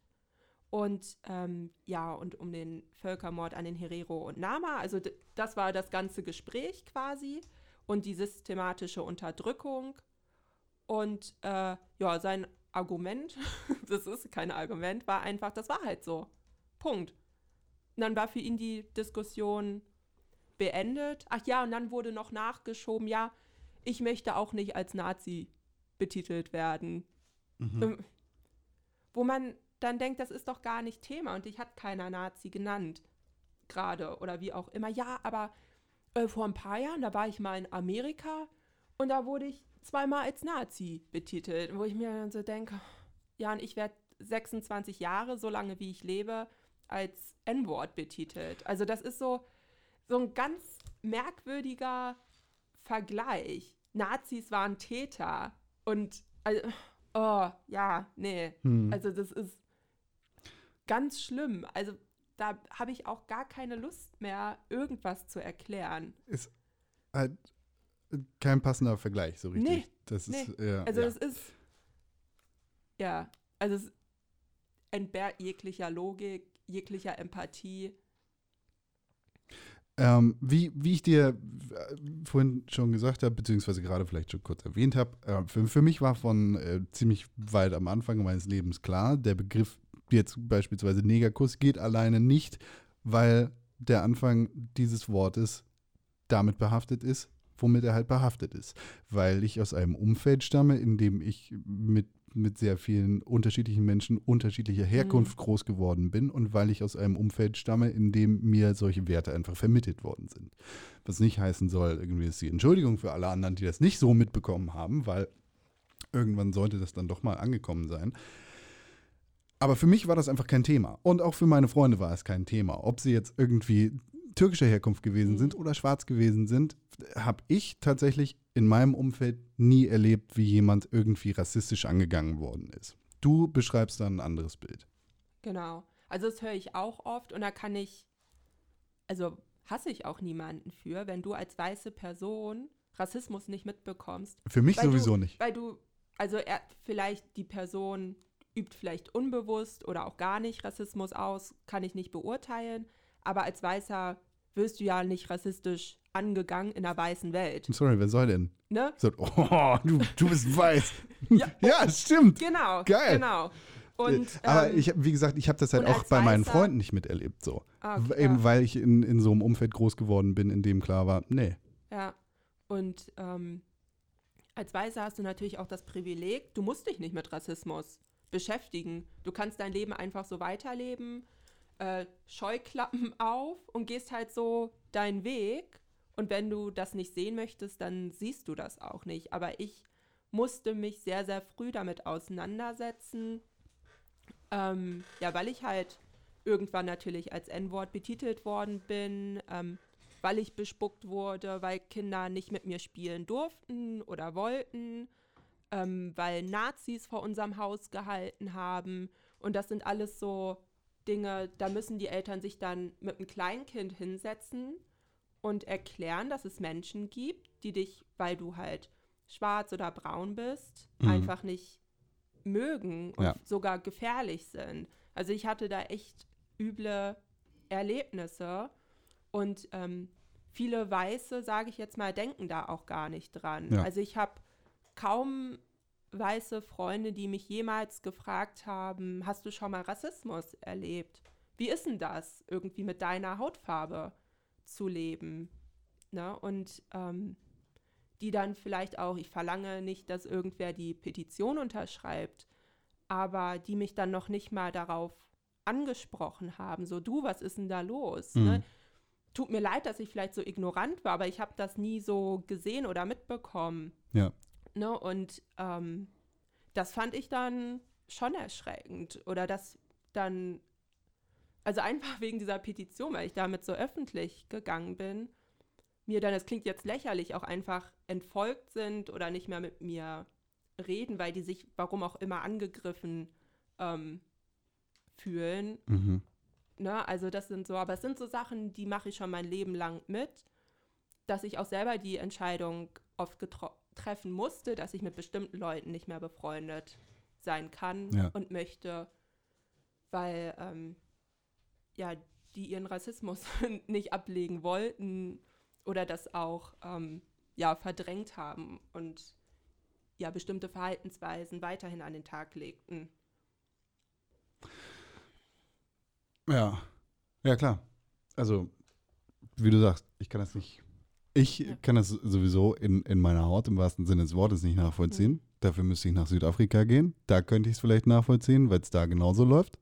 und ähm, ja, und um den Völkermord an den Herero und Nama. Also das war das ganze Gespräch quasi und die systematische Unterdrückung. Und äh, ja, sein Argument, das ist kein Argument, war einfach, das war halt so. Punkt. Und dann war für ihn die Diskussion beendet. Ach ja, und dann wurde noch nachgeschoben, ja, ich möchte auch nicht als Nazi betitelt werden. Mhm. Ähm, Wo man dann denkt, das ist doch gar nicht Thema und dich hat keiner Nazi genannt. Gerade oder wie auch immer. Ja, aber äh, vor ein paar Jahren, da war ich mal in Amerika und da wurde ich zweimal als Nazi betitelt. Wo ich mir dann so denke, ja, und ich werde 26 Jahre, so lange wie ich lebe, als N-Wort betitelt. Also das ist so, so ein ganz merkwürdiger Vergleich. Nazis waren Täter und also, oh, ja, nee. Hm. Also das ist ganz schlimm. Also da habe ich auch gar keine Lust mehr, irgendwas zu erklären. Ist halt kein passender Vergleich, so richtig. Nee, das nee. ist, ja, Also ja. es ist, ja, also es entbehrt jeglicher Logik, jeglicher Empathie. Ähm, wie, wie ich dir äh, vorhin schon gesagt habe, beziehungsweise gerade vielleicht schon kurz erwähnt habe, äh, für, für mich war von äh, ziemlich weit am Anfang meines Lebens klar, der Begriff jetzt beispielsweise Negerkuss geht alleine nicht, weil der Anfang dieses Wortes damit behaftet ist, womit er halt behaftet ist. Weil ich aus einem Umfeld stamme, in dem ich mit, mit sehr vielen unterschiedlichen Menschen unterschiedlicher Herkunft groß geworden bin und weil ich aus einem Umfeld stamme, in dem mir solche Werte einfach vermittelt worden sind. Was nicht heißen soll, irgendwie ist die Entschuldigung für alle anderen, die das nicht so mitbekommen haben, weil irgendwann sollte das dann doch mal angekommen sein. Aber für mich war das einfach kein Thema. Und auch für meine Freunde war es kein Thema. Ob sie jetzt irgendwie türkischer Herkunft gewesen Mhm. sind oder schwarz gewesen sind, habe ich tatsächlich in meinem Umfeld nie erlebt, wie jemand irgendwie rassistisch angegangen worden ist. Du beschreibst da ein anderes Bild. Genau. Also das höre ich auch oft und da kann ich, also hasse ich auch niemanden für, wenn du als weiße Person Rassismus nicht mitbekommst. Für mich sowieso du, nicht. Weil du, also er, vielleicht die Person übt vielleicht unbewusst oder auch gar nicht Rassismus aus, kann ich nicht beurteilen. Aber als Weißer wirst du ja nicht rassistisch angegangen in der weißen Welt. Sorry, wer soll denn? Ne? So, oh, du, du bist weiß. Ja. ja, stimmt. Genau. Geil. Genau. Und, Aber ähm, ich, wie gesagt, ich habe das halt auch bei meinen Weißer- Freunden nicht miterlebt. So. ah, okay, Eben ja. weil ich in, in so einem Umfeld groß geworden bin, in dem klar war, nee. Ja, und ähm, als Weißer hast du natürlich auch das Privileg, du musst dich nicht mit Rassismus beschäftigen. Du kannst dein Leben einfach so weiterleben, äh, Scheuklappen auf und gehst halt so deinen Weg. Und wenn du das nicht sehen möchtest, dann siehst du das auch nicht. Aber ich musste mich sehr, sehr früh damit auseinandersetzen. Ähm, ja, weil ich halt irgendwann natürlich als N-Wort betitelt worden bin, ähm, weil ich bespuckt wurde, weil Kinder nicht mit mir spielen durften oder wollten, ähm, weil Nazis vor unserem Haus gehalten haben. Und das sind alles so Dinge, da müssen die Eltern sich dann mit einem Kleinkind hinsetzen und erklären, dass es Menschen gibt, die dich, weil du halt schwarz oder braun bist, Mhm. einfach nicht mögen und Ja. sogar gefährlich sind. Also ich hatte da echt üble Erlebnisse und ähm, viele Weiße, sage ich jetzt mal, denken da auch gar nicht dran. Ja. Also ich habe kaum weiße Freunde, die mich jemals gefragt haben, hast du schon mal Rassismus erlebt? Wie ist denn das, irgendwie mit deiner Hautfarbe zu leben? Ne? Und ähm, die dann vielleicht auch, ich verlange nicht, dass irgendwer die Petition unterschreibt, aber die mich dann noch nicht mal darauf angesprochen haben, so du, was ist denn da los? Mhm. Ne? Tut mir leid, dass ich vielleicht so ignorant war, aber ich habe das nie so gesehen oder mitbekommen. Ja. Ne? Und ähm, das fand ich dann schon erschreckend. Oder das dann, also einfach wegen dieser Petition, weil ich damit so öffentlich gegangen bin, mir dann, das klingt jetzt lächerlich, auch einfach entfolgt sind oder nicht mehr mit mir reden, weil die sich, warum auch immer, angegriffen ähm, fühlen. Mhm. Ne? Also das sind so, aber es sind so Sachen, die mache ich schon mein Leben lang mit, dass ich auch selber die Entscheidung oft getro- treffen musste, dass ich mit bestimmten Leuten nicht mehr befreundet sein kann Ja. und möchte, weil ähm, ja, die ihren Rassismus nicht ablegen wollten oder das auch ähm, ja, verdrängt haben und ja, bestimmte Verhaltensweisen weiterhin an den Tag legten. Ja. Ja, klar. Also, wie du sagst, ich kann das nicht. Ich Ja. kann das sowieso in, in meiner Haut im wahrsten Sinne des Wortes nicht nachvollziehen. Mhm. Dafür müsste ich nach Südafrika gehen. Da könnte ich es vielleicht nachvollziehen, weil es da genauso läuft.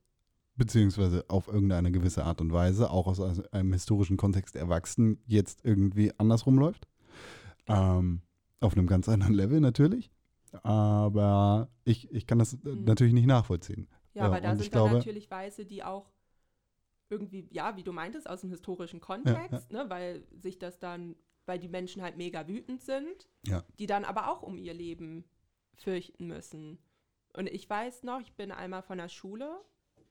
Beziehungsweise auf irgendeine gewisse Art und Weise, auch aus einem historischen Kontext erwachsen, jetzt irgendwie andersrum läuft. Ähm, auf einem ganz anderen Level natürlich. Aber ich, ich kann das äh, Mhm. natürlich nicht nachvollziehen. Ja, Ja, aber da und sind dann glaube- natürlich Weiße, die auch irgendwie, ja, wie du meintest, aus dem historischen Kontext, Ne, weil sich das dann, weil die Menschen halt mega wütend sind, Ja. die dann aber auch um ihr Leben fürchten müssen. Und ich weiß noch, ich bin einmal von der Schule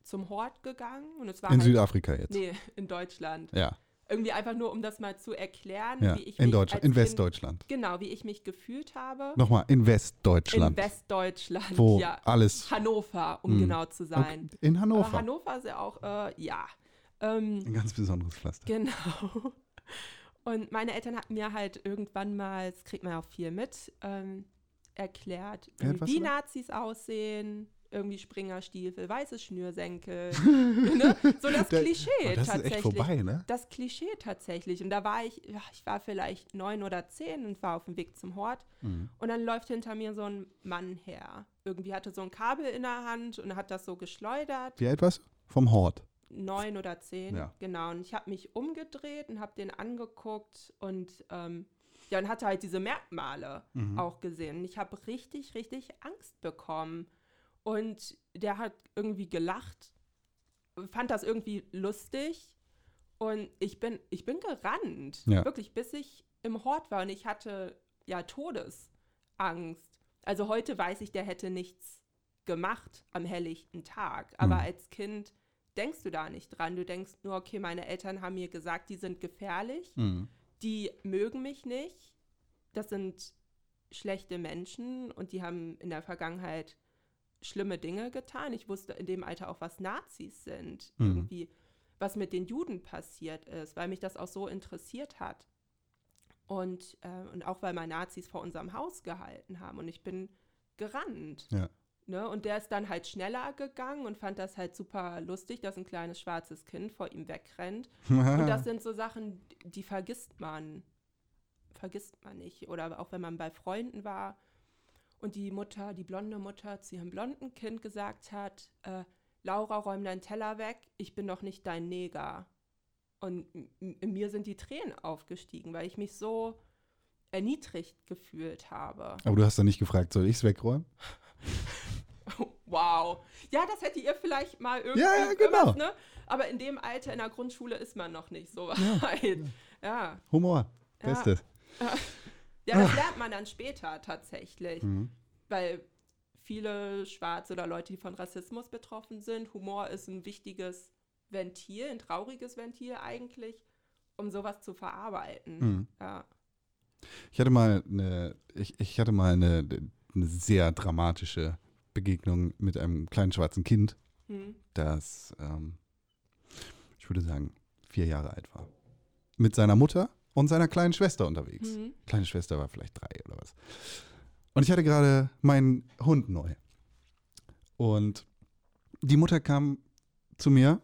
zum Hort gegangen und es war In halt, Südafrika jetzt. nee, in Deutschland. Ja, Irgendwie einfach nur, um das mal zu erklären, ja. wie ich in mich Deutschland, in Kind- Westdeutschland. Genau, wie ich mich gefühlt habe. Nochmal, in Westdeutschland. In Westdeutschland, wo ja. alles. Hannover, um Hm. genau zu sein. Okay, in Aber Hannover. Hannover ist ja auch, äh, ja. Ähm, Ein ganz besonderes Pflaster. genau. Und meine Eltern hatten mir halt irgendwann mal, das kriegt man ja auch viel mit, ähm, erklärt, warst wie da? Nazis aussehen. Irgendwie Springerstiefel, weiße Schnürsenkel. ne? So das Da- Klischee Oh, das ist tatsächlich. echt vorbei, ne? Das Klischee tatsächlich. Und da war ich, ja, ich war vielleicht neun oder zehn und war auf dem Weg zum Hort. Mhm. Und dann läuft hinter mir so ein Mann her. Irgendwie hatte so ein Kabel in der Hand und hat das so geschleudert. Wie alt warst du? Vom Hort. Neun oder zehn, Ja. genau. Und ich habe mich umgedreht und habe den angeguckt und ähm, ja, und hatte halt diese Merkmale Mhm. auch gesehen. Und ich habe richtig, richtig Angst bekommen. Und der hat irgendwie gelacht, fand das irgendwie lustig. Und ich bin, ich bin gerannt. Ja. Wirklich, bis ich im Hort war. Und ich hatte ja Todesangst. Also heute weiß ich, der hätte nichts gemacht am helllichten Tag. Aber Mhm. als Kind denkst du da nicht dran. Du denkst nur, okay, meine Eltern haben mir gesagt, die sind gefährlich Mhm. die mögen mich nicht. Das sind schlechte Menschen und die haben in der Vergangenheit schlimme Dinge getan. Ich wusste in dem Alter auch, was Nazis sind, Mhm. irgendwie, was mit den Juden passiert ist, weil mich das auch so interessiert hat. Und, äh, und auch weil mal Nazis vor unserem Haus gehalten haben und ich bin gerannt. Ja. Ne? Und der ist dann halt schneller gegangen und fand das halt super lustig, dass ein kleines schwarzes Kind vor ihm wegrennt. Und das sind so Sachen, die vergisst man. Vergisst man nicht. Oder auch wenn man bei Freunden war und die Mutter, die blonde Mutter zu ihrem blonden Kind gesagt hat, äh, Laura, räum deinen Teller weg, ich bin doch nicht dein Neger. Und in mir sind die Tränen aufgestiegen, weil ich mich so erniedrigt gefühlt habe. Aber du hast dann nicht gefragt, soll ich es wegräumen? Wow. Ja, das hätte ihr vielleicht mal irgendwie. Ja, ja, genau. Ne? Aber in dem Alter in der Grundschule ist man noch nicht so weit. Ja. Humor. Ja. Bestes. Ja, das lernt man dann später tatsächlich. Mhm. Weil viele Schwarze oder Leute, die von Rassismus betroffen sind, Humor ist ein wichtiges Ventil, ein trauriges Ventil eigentlich, um sowas zu verarbeiten. Mhm. Ja. Ich hatte mal eine, ich, ich hatte mal eine, eine sehr dramatische Begegnung mit einem kleinen schwarzen Kind, Hm. das, ähm, ich würde sagen, vier Jahre alt war. Mit seiner Mutter und seiner kleinen Schwester unterwegs. Mhm. Kleine Schwester war vielleicht drei oder was. Und ich hatte gerade meinen Hund neu. Und die Mutter kam zu mir,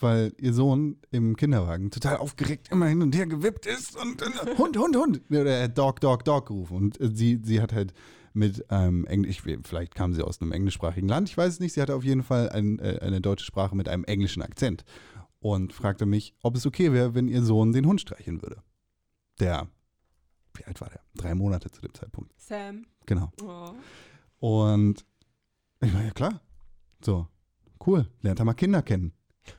weil ihr Sohn im Kinderwagen total aufgeregt immer hin und her gewippt ist und äh, Hund, Hund, Hund. Oder er hat Dog, Dog, Dog gerufen. Und äh, sie, sie hat halt mit einem Englisch, vielleicht kam sie aus einem englischsprachigen Land, ich weiß es nicht, sie hatte auf jeden Fall ein, äh, eine deutsche Sprache mit einem englischen Akzent und fragte mich, ob es okay wäre, wenn ihr Sohn den Hund streicheln würde. Der, wie alt war der? Drei Monate zu dem Zeitpunkt. Sam. Genau. Oh. Und ich war ja klar. So, cool, lernt er mal Kinder kennen.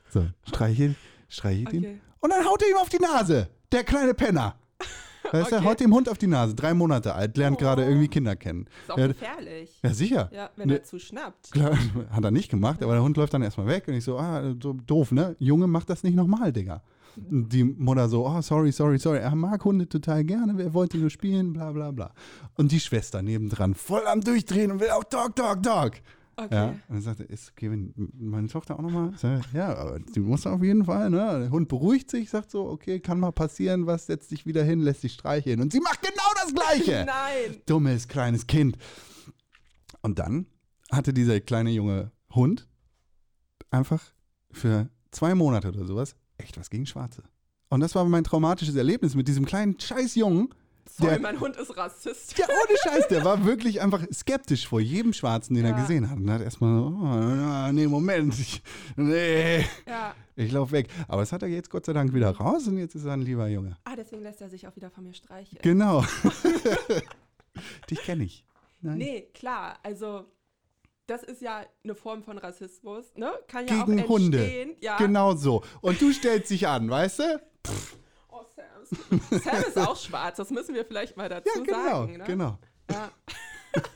So, streichelt, streichelt ihn. Okay. Und dann haut er ihm auf die Nase. Der kleine Penner. Weißt du, Okay. haut dem Hund auf die Nase. Drei Monate alt, lernt Oh. gerade irgendwie Kinder kennen. Ist auch gefährlich. Ja, sicher. Ja, wenn Ne- er zu schnappt. Klar, hat er nicht gemacht, aber der Hund läuft dann erstmal weg und ich so, ah, so doof, ne? Junge, mach das nicht nochmal, Digga. Und die Mutter so, oh, sorry, sorry, sorry. Er mag Hunde total gerne, er wollte nur spielen, bla, bla, bla. Und die Schwester nebendran voll am Durchdrehen und will auch Dog, Dog, Dog. Okay. Ja, und dann sagte, ist okay, wenn meine Tochter auch nochmal? Ja, aber die muss auf jeden Fall, ne? Der Hund beruhigt sich, sagt so, okay, kann mal passieren, was, setzt sich wieder hin, lässt sich streicheln. Und sie macht genau das Gleiche Nein. dummes kleines Kind. Und dann hatte dieser kleine junge Hund einfach für zwei Monate oder sowas echt was gegen Schwarze. Und das war mein traumatisches Erlebnis mit diesem kleinen Scheißjungen. Sorry, Der- mein Hund ist Rassist. Ja, ohne Scheiß, der war wirklich einfach skeptisch vor jedem Schwarzen, den er Ja. gesehen hat. Und hat erstmal so, oh, nee, Moment, ich, nee, Ja. ich lauf weg. Aber das hat er jetzt Gott sei Dank wieder raus und jetzt ist er ein lieber Junge. Ah, deswegen lässt er sich auch wieder von mir streicheln. Genau. Dich kenne ich. Nein. Nee, klar. Also, das ist ja eine Form von Rassismus, ne? Kann ja Gegen auch Hunde. entstehen. Ja. Genau so. Und du stellst dich an, weißt du? Oh, Sam. Ist auch schwarz, das müssen wir vielleicht mal dazu Ja, genau, sagen. Ne? genau. Ja.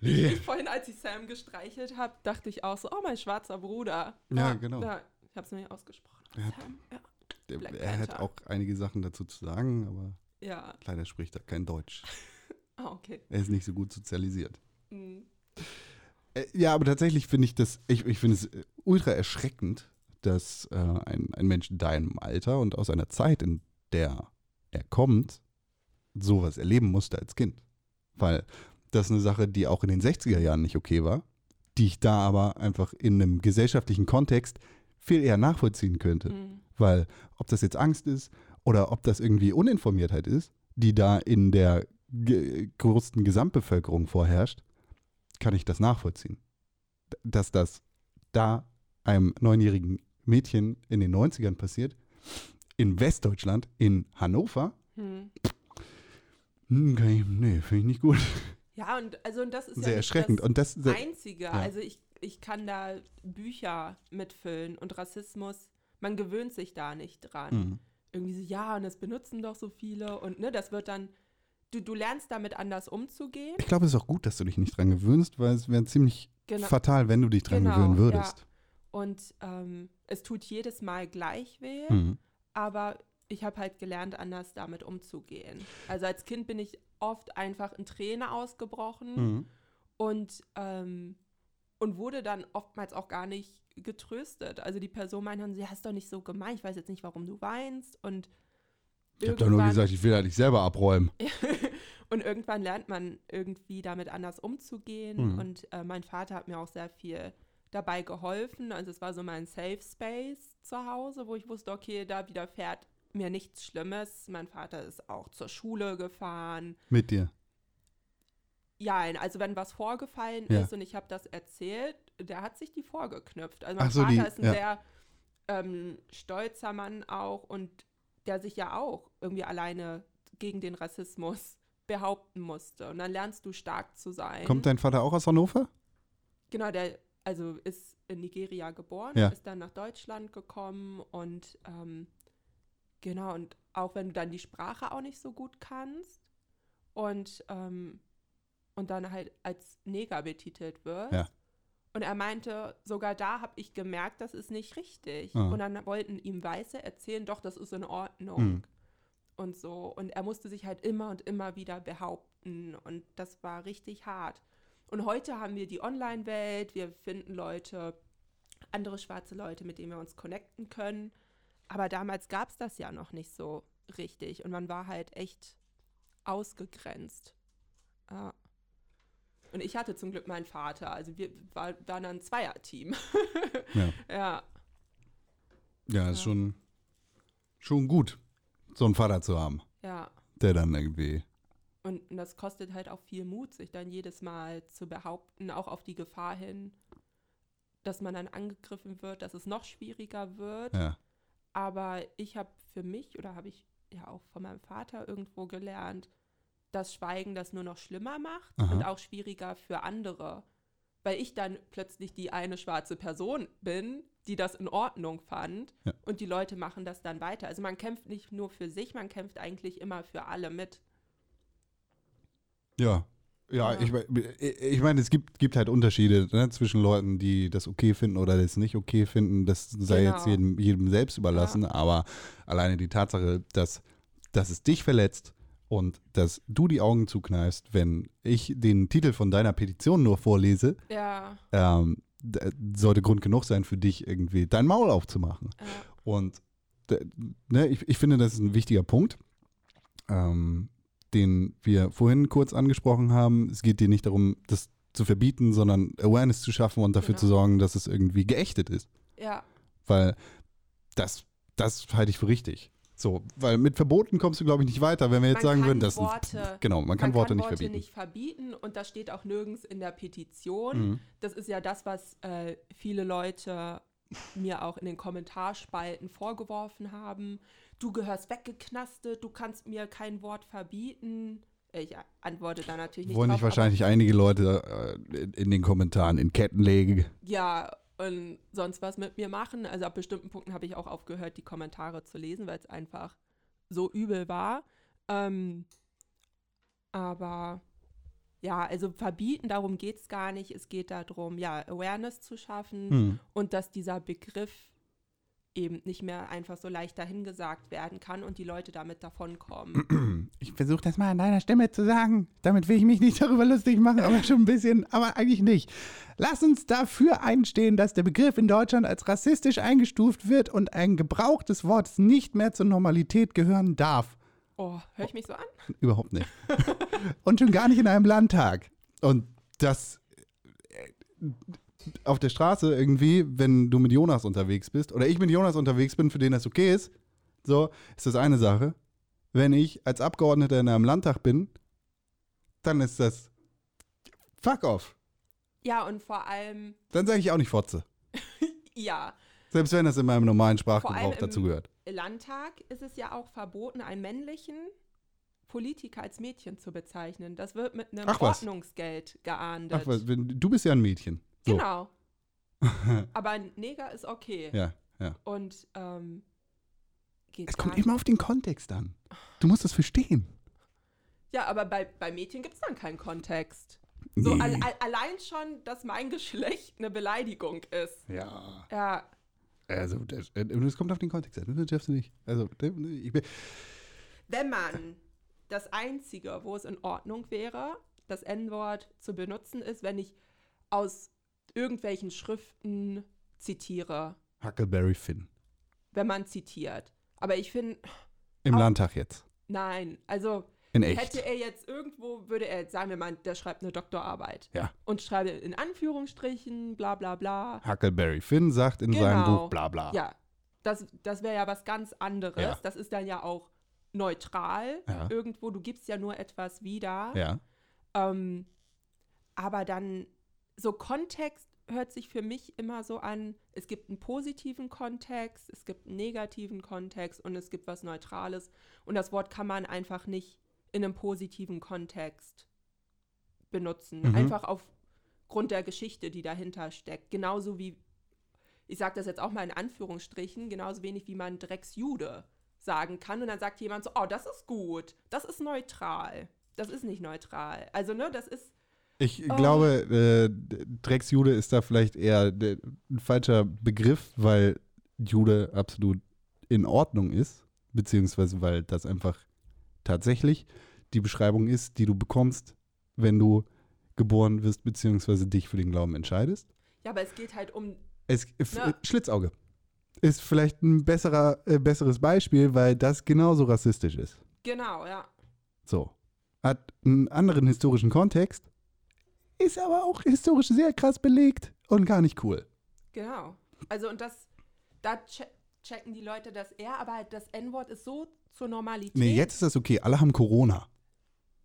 Ja. Ich vorhin, als ich Sam gestreichelt habe, dachte ich auch so, oh, mein schwarzer Bruder. Ja, genau. Ja, ich habe es nicht ausgesprochen. Er hat- Sam, ja. Der, er hat auch einige Sachen dazu zu sagen, aber ja. leider spricht er kein Deutsch. Ah, okay. Er ist nicht so gut sozialisiert. Mhm. Äh, ja, aber tatsächlich finde ich das, ich, ich finde es äh, ultra erschreckend, dass äh, ein, ein Mensch in deinem Alter und aus einer Zeit, in der er kommt, sowas erleben musste als Kind. Weil das ist eine Sache, die auch in den 60er Jahren nicht okay war, die ich da aber einfach in einem gesellschaftlichen Kontext viel eher nachvollziehen könnte. Mhm. Weil ob das jetzt Angst ist oder ob das irgendwie Uninformiertheit ist, die da in der ge größten Gesamtbevölkerung vorherrscht, kann ich das nachvollziehen. Dass das da einem neunjährigen Mädchen in den 90ern passiert, in Westdeutschland, in Hannover, Hm. hm, kann ich, nee, finde ich nicht gut. Ja, und also und das ist ja Sehr nicht erschreckend. das Und das, das Einzige. ja. Also ich, ich kann da Bücher mitfüllen und Rassismus, man gewöhnt sich da nicht dran. Mhm. Irgendwie so, ja, und das benutzen doch so viele und ne, das wird dann, du, du lernst damit anders umzugehen. ich glaube, es ist auch gut, dass du dich nicht dran gewöhnst, weil es wäre ziemlich Genau. fatal, wenn du dich dran Genau, gewöhnen ja. Und ähm, es tut jedes Mal gleich weh, Mhm. aber ich habe halt gelernt, anders damit umzugehen. Also als Kind bin ich oft einfach in Träne ausgebrochen Mhm. und, ähm, und wurde dann oftmals auch gar nicht getröstet. Also die Person meinte sie hast doch nicht so gemeint, ich weiß jetzt nicht, warum du weinst. Und Ich habe doch nur gesagt, ich will halt nicht selber abräumen. und irgendwann lernt man irgendwie damit anders umzugehen. Mhm. Und äh, mein Vater hat mir auch sehr viel dabei geholfen. Also es war so mein Safe Space zu Hause, wo ich wusste, okay, da widerfährt mir nichts Schlimmes. Mein Vater ist auch zur Schule gefahren. Mit dir. Ja, also wenn was vorgefallen Ja. ist und ich habe das erzählt, der hat sich die vorgeknüpft. Also mein so, Vater die- ist ein ja. sehr ähm, stolzer Mann auch und der sich ja auch irgendwie alleine gegen den Rassismus behaupten musste. Und dann lernst du stark zu sein. Kommt dein Vater auch aus Hannover? Genau, der also ist in Nigeria geboren, Ja. ist dann nach Deutschland gekommen und ähm, genau, und auch wenn du dann die Sprache auch nicht so gut kannst und, ähm, und dann halt als Neger betitelt wirst. Ja. Und er meinte, sogar da habe ich gemerkt, das ist nicht richtig. Ah. Und dann wollten ihm Weiße erzählen, doch, das ist in Ordnung. Hm. Und so. Und er musste sich halt immer und immer wieder behaupten. Und das war richtig hart. Und heute haben wir die Online-Welt, wir finden Leute, andere schwarze Leute, mit denen wir uns connecten können. Aber damals gab es das ja noch nicht so richtig. Und man war halt echt ausgegrenzt. Ja. Und ich hatte zum Glück meinen Vater. Also wir war, waren dann ein Zweierteam. Ja. ja. Ja, ist Ja. schon, schon gut, so einen Vater zu haben, Ja. der dann irgendwie. Und, und das kostet halt auch viel Mut, sich dann jedes Mal zu behaupten, auch auf die Gefahr hin, dass man dann angegriffen wird, dass es noch schwieriger wird. Ja. Aber ich habe für mich oder habe ich ja auch von meinem Vater irgendwo gelernt, dass Schweigen das nur noch schlimmer macht Aha. und auch schwieriger für andere. Weil ich dann plötzlich die eine schwarze Person bin, die das in Ordnung fand Ja. und die Leute machen das dann weiter. Also man kämpft nicht nur für sich, man kämpft eigentlich immer für alle mit. Ja. Ja, Ja. ich, ich meine, es gibt, gibt halt Unterschiede ne, zwischen Leuten, die das okay finden oder das nicht okay finden. Das sei Genau. jetzt jedem, jedem selbst überlassen, aber alleine die Tatsache, dass, dass es dich verletzt und dass du die Augen zukneifst, wenn ich den Titel von deiner Petition nur vorlese, Ja, ähm, sollte Grund genug sein für dich, irgendwie dein Maul aufzumachen. ja. Und ne, ich, ich finde, das ist ein wichtiger Punkt, ähm, den wir vorhin kurz angesprochen haben. Es geht dir nicht darum, das zu verbieten, sondern Awareness zu schaffen und dafür Genau. zu sorgen, dass es irgendwie geächtet ist. ja. Weil das, das halte ich für richtig. So, weil mit Verboten kommst du, glaube ich, nicht weiter, wenn wir jetzt Man sagen kann würden, das Worte- genau, man kann Worte nicht Worte verbieten. nicht verbieten und das steht auch nirgends in der Petition. Mhm. Das ist ja das, was äh, viele Leute mir auch in den Kommentarspalten vorgeworfen haben. Du gehörst weggeknastet, du kannst mir kein Wort verbieten. ich antworte da natürlich nicht Wollen drauf. nicht wahrscheinlich einige Leute äh, in, den Kommentaren in Ketten legen. Ja, und sonst was mit mir machen. Also ab bestimmten Punkten habe ich auch aufgehört, die Kommentare zu lesen, weil es einfach so übel war. Ähm, aber ja, also verbieten, darum geht es gar nicht. Es geht darum, ja, Awareness zu schaffen Hm. und dass dieser Begriff eben nicht mehr einfach so leicht dahingesagt werden kann und die Leute damit davonkommen. Ich versuche das mal in deiner Stimme zu sagen. Damit will ich mich nicht darüber lustig machen, aber schon ein bisschen, aber eigentlich nicht. Lass uns dafür einstehen, dass der Begriff in Deutschland als rassistisch eingestuft wird und ein Gebrauch des Wortes nicht mehr zur Normalität gehören darf. Oh, höre ich mich so an? Überhaupt nicht. und schon gar nicht in einem Landtag. Und das äh, auf der Straße irgendwie, wenn du mit Jonas unterwegs bist oder ich mit Jonas unterwegs bin, für den das okay ist, so ist das eine Sache. Wenn ich als Abgeordneter in einem Landtag bin, dann ist das fuck off. Ja, und vor allem, Dann sage ich auch nicht Fotze. ja, Selbst wenn das in meinem normalen Sprachgebrauch im- dazugehört. Landtag ist es ja auch verboten, einen männlichen Politiker als Mädchen zu bezeichnen. Das wird mit einem Ach. Ordnungsgeld geahndet. Ach, was, du bist ja ein Mädchen. So. Genau. Aber ein Neger ist okay. Ja, ja. Und ähm, geht Es kommt nicht. immer auf den Kontext an. Du musst das verstehen. Ja, aber bei, bei Mädchen gibt es dann keinen Kontext. So Nee. al al allein schon, dass mein Geschlecht eine Beleidigung ist. Ja. Ja, Also, äh, das kommt auf den Kontext an. Das darfst du nicht. Also, ich bin, wenn man das Einzige, wo es in Ordnung wäre, das N-Wort zu benutzen, ist, wenn ich aus irgendwelchen Schriften zitiere, Huckleberry Finn. wenn man zitiert. Aber ich finde, Im Auch- Landtag jetzt. nein, also In echt. hätte er jetzt irgendwo, würde er jetzt sagen, wir mal, der schreibt eine Doktorarbeit Ja. und schreibe in Anführungsstrichen, bla bla bla. Huckleberry Finn sagt in seinem Genau. Buch bla bla. Ja, das, das wäre ja was ganz anderes. Ja. Das ist dann ja auch neutral Ja. irgendwo. Du gibst ja nur etwas wieder. Ja. Ähm, aber dann so Kontext hört sich für mich immer so an, es gibt einen positiven Kontext, es gibt einen negativen Kontext und es gibt was Neutrales. Und das Wort kann man einfach nicht in einem positiven Kontext benutzen. Mhm. Einfach aufgrund der Geschichte, die dahinter steckt. Genauso wie, ich sage das jetzt auch mal in Anführungsstrichen, genauso wenig wie man Drecksjude sagen kann. Und dann sagt jemand so, oh, das ist gut, das ist neutral. Das ist nicht neutral. Also, ne, das ist, Ich Oh. glaube, äh, Drecksjude ist da vielleicht eher de- ein falscher Begriff, weil Jude absolut in Ordnung ist, beziehungsweise weil das einfach tatsächlich die Beschreibung ist, die du bekommst, wenn du geboren wirst, beziehungsweise dich für den Glauben entscheidest. ja, aber es geht halt um, Es, Ja. Schlitzauge ist vielleicht ein besserer, äh, besseres Beispiel, weil das genauso rassistisch ist. genau, ja. So. Hat einen anderen historischen Kontext, ist aber auch historisch sehr krass belegt und gar nicht cool. Genau. Also und das, da che checken die Leute das eher, aber halt das N-Wort ist so zur Normalität. Nee, jetzt ist das okay. Alle haben Corona.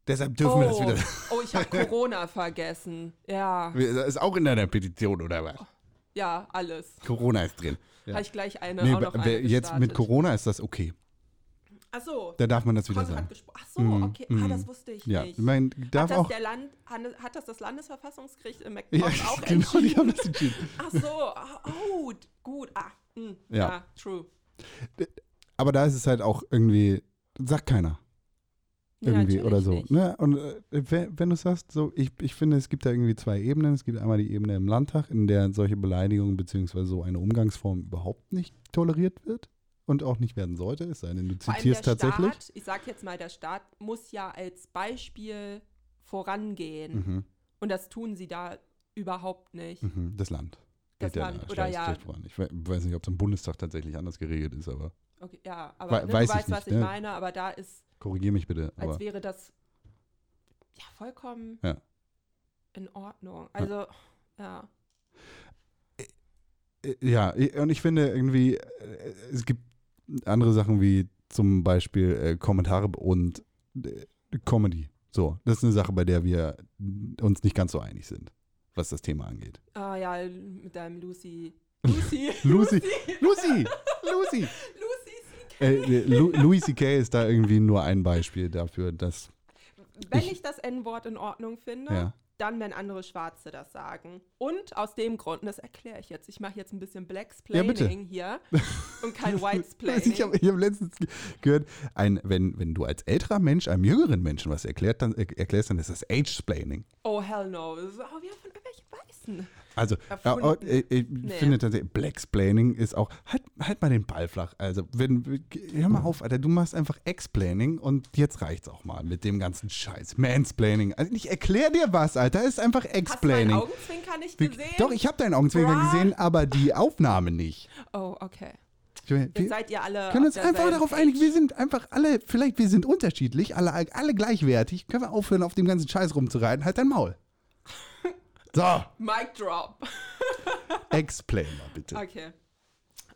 Deshalb dürfen wir das oh, wieder. oh, ich habe Corona vergessen. Ja, Das ist auch in deiner Petition, oder was? ja, alles. Corona ist drin. Ja. Habe ich gleich eine, Nee, auch noch eine jetzt mit gestartet. Corona ist das okay. Ach so. Da darf man das wieder sagen. Ach so, Mm, okay. mm. Ah, das wusste ich Ja, nicht. ich meine, hat, darf das auch. der Land, hat das das Landesverfassungsgericht in Ja, McDonald's auch genau, die entschieden? haben das entschieden. Ach so, oh, gut. Ah, hm, Ja. ja. true. Aber da ist es halt auch irgendwie, sagt keiner. Irgendwie natürlich oder so. nicht. Ne? Und äh, wenn, wenn du sagst, so, ich, ich finde, es gibt da irgendwie zwei Ebenen. Es gibt einmal die Ebene im Landtag, in der solche Beleidigungen beziehungsweise so eine Umgangsform überhaupt nicht toleriert wird und auch nicht werden sollte, es sei denn, du zitierst tatsächlich. Staat, ich sag jetzt mal, der Staat muss ja als Beispiel vorangehen. Mhm, Und das tun sie da überhaupt nicht. mhm, das Land. Das Geht Land, da oder ja. voran. Ich we- weiß nicht, ob es im Bundestag tatsächlich anders geregelt ist, aber Okay, ja, aber Wei- ne, weiß du ich weißt, was nicht, ich ne? meine, aber da ist, korrigier mich bitte. als wäre das ja vollkommen Ja. in Ordnung. Also, ja. Äh, Ja, i- und ich finde irgendwie, äh, es gibt andere Sachen wie zum Beispiel äh, Kommentare und äh, Comedy. So, das ist eine Sache, bei der wir uns nicht ganz so einig sind, was das Thema angeht. Ah ja, mit deinem Lucy. Lucy. Lucy, Lucy, Lucy. Lucy. Äh, äh, Lu Louis C.K. ist da irgendwie nur ein Beispiel dafür, dass wenn Ich- ich, das N-Wort in Ordnung finde, Ja. Dann, wenn andere Schwarze das sagen. Und aus dem Grund, und das erkläre ich jetzt, ich mache jetzt ein bisschen Ja, Blacksplaining bitte. hier und kein Whitesplaining. Ich habe hab letztens ge- gehört, ein, wenn, wenn du als älterer Mensch einem jüngeren Menschen was erklärt, dann, er- erklärst, dann ist das Age-Splaining. oh, hell no. Das auch wieder von irgendwelchen Weißen. Also, äh, ich Nee. finde tatsächlich, Blacksplaining ist auch, halt, halt mal den Ball flach. Also, wenn, hör mal auf, Alter, du machst einfach Explaining und jetzt reicht's auch mal mit dem ganzen Scheiß. Mansplaining. Also, ich erklär dir was, Alter, ist einfach Hast du Explaining. Augenzwinker nicht gesehen? Doch, ich habe deinen Augenzwinker Bra. gesehen, aber die Aufnahme nicht. Oh, okay. Wir Jetzt seid ihr alle können uns einfach darauf einigen, wir sind einfach alle, vielleicht wir sind unterschiedlich, alle, alle gleichwertig. Können wir aufhören, auf dem ganzen Scheiß rumzureiten? Halt dein Maul. So, Mic drop. explain mal bitte. Okay.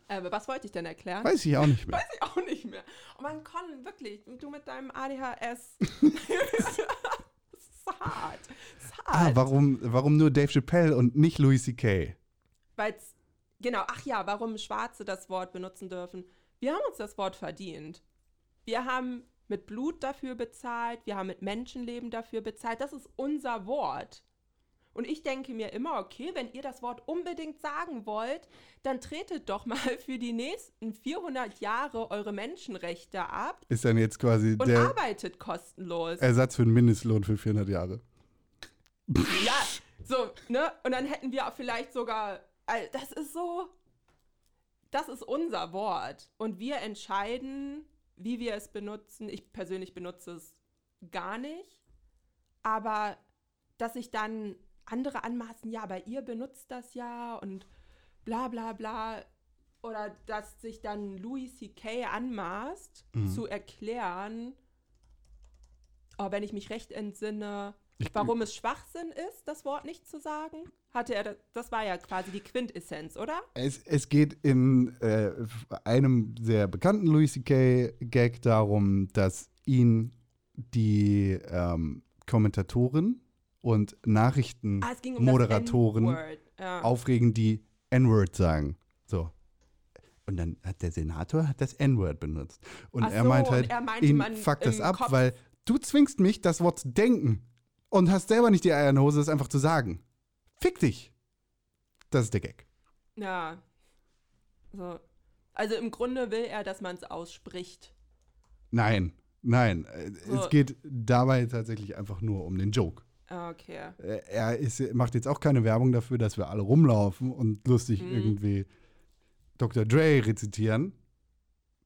Äh, was wollte ich denn erklären? Weiß ich auch nicht mehr. Weiß ich auch nicht mehr. Oh mein Con, wirklich, du mit deinem ADHS. das ist hart. Das ist Ah, hart. warum, warum nur Dave Chappelle und nicht Louis C.K.? Weil's, genau, ach ja, warum Schwarze das Wort benutzen dürfen. Wir haben uns das Wort verdient. Wir haben mit Blut dafür bezahlt, wir haben mit Menschenleben dafür bezahlt. Das ist unser Wort. Und ich denke mir immer, okay, wenn ihr das Wort unbedingt sagen wollt, dann tretet doch mal für die nächsten 400 Jahre eure Menschenrechte ab Ist dann jetzt quasi und der arbeitet kostenlos. Ersatz für den Mindestlohn für 400 Jahre. Ja, so, ne? Und dann hätten wir auch vielleicht sogar, all- das ist so, das ist unser Wort. Und wir entscheiden, wie wir es benutzen. Ich persönlich benutze es gar nicht. Aber dass sich dann andere anmaßen, ja, aber ihr benutzt das ja und bla bla bla. Oder dass sich dann Louis C.K. anmaßt, Mhm. zu erklären, oh, wenn ich mich recht entsinne, Ich- warum es Schwachsinn ist, das Wort nicht zu sagen. Hatte er, das, das war ja quasi die Quintessenz, oder? Es, es geht in äh, einem sehr bekannten Louis C.K.-Gag darum, dass ihn die ähm, Kommentatoren und Ah, um Nachrichtenmoderatoren das N-Word. Ja. aufregen, die N-Word sagen. So. Und dann hat der Senator hat das N-Word benutzt. Und Ach er so, meint halt, er meinte, ihn man fuckt das ab, Kopf- weil du zwingst mich, das Wort zu denken und hast selber nicht die Eier in der Hose, es einfach zu sagen. Fick dich. Das ist der Gag. Ja. So. Also im Grunde will er, dass man es ausspricht. Nein, nein. äh, So. Es geht dabei tatsächlich einfach nur um den Joke. Ah, Okay. Äh, Er ist, macht jetzt auch keine Werbung dafür, dass wir alle rumlaufen und lustig Mhm. irgendwie Dr. Dre rezitieren.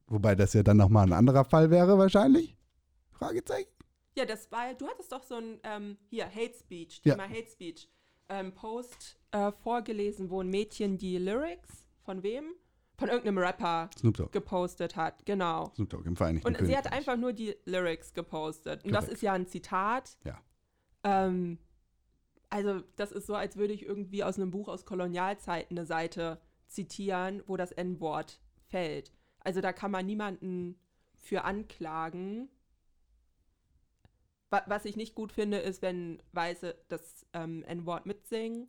Wobei das ja dann nochmal ein anderer Fall wäre wahrscheinlich. Fragezeichen. Ja, das war, du hattest doch so ein, ähm, hier, Hate Speech, Ja. Thema Hate Speech, ähm, Post äh, vorgelesen, wo ein Mädchen die Lyrics von wem? Von irgendeinem Rapper gepostet hat, genau. Snoop Dogg im Vereinigten Und sie Königreich. hat einfach nur die Lyrics gepostet. Und das Korrekt. ist ja ein Zitat. Ja. Ähm, also, das ist so, als würde ich irgendwie aus einem Buch aus Kolonialzeiten eine Seite zitieren, wo das N-Wort fällt. Also, da kann man niemanden für anklagen. Wa was ich nicht gut finde, ist, wenn Weiße das ähm, N-Wort mitsingen.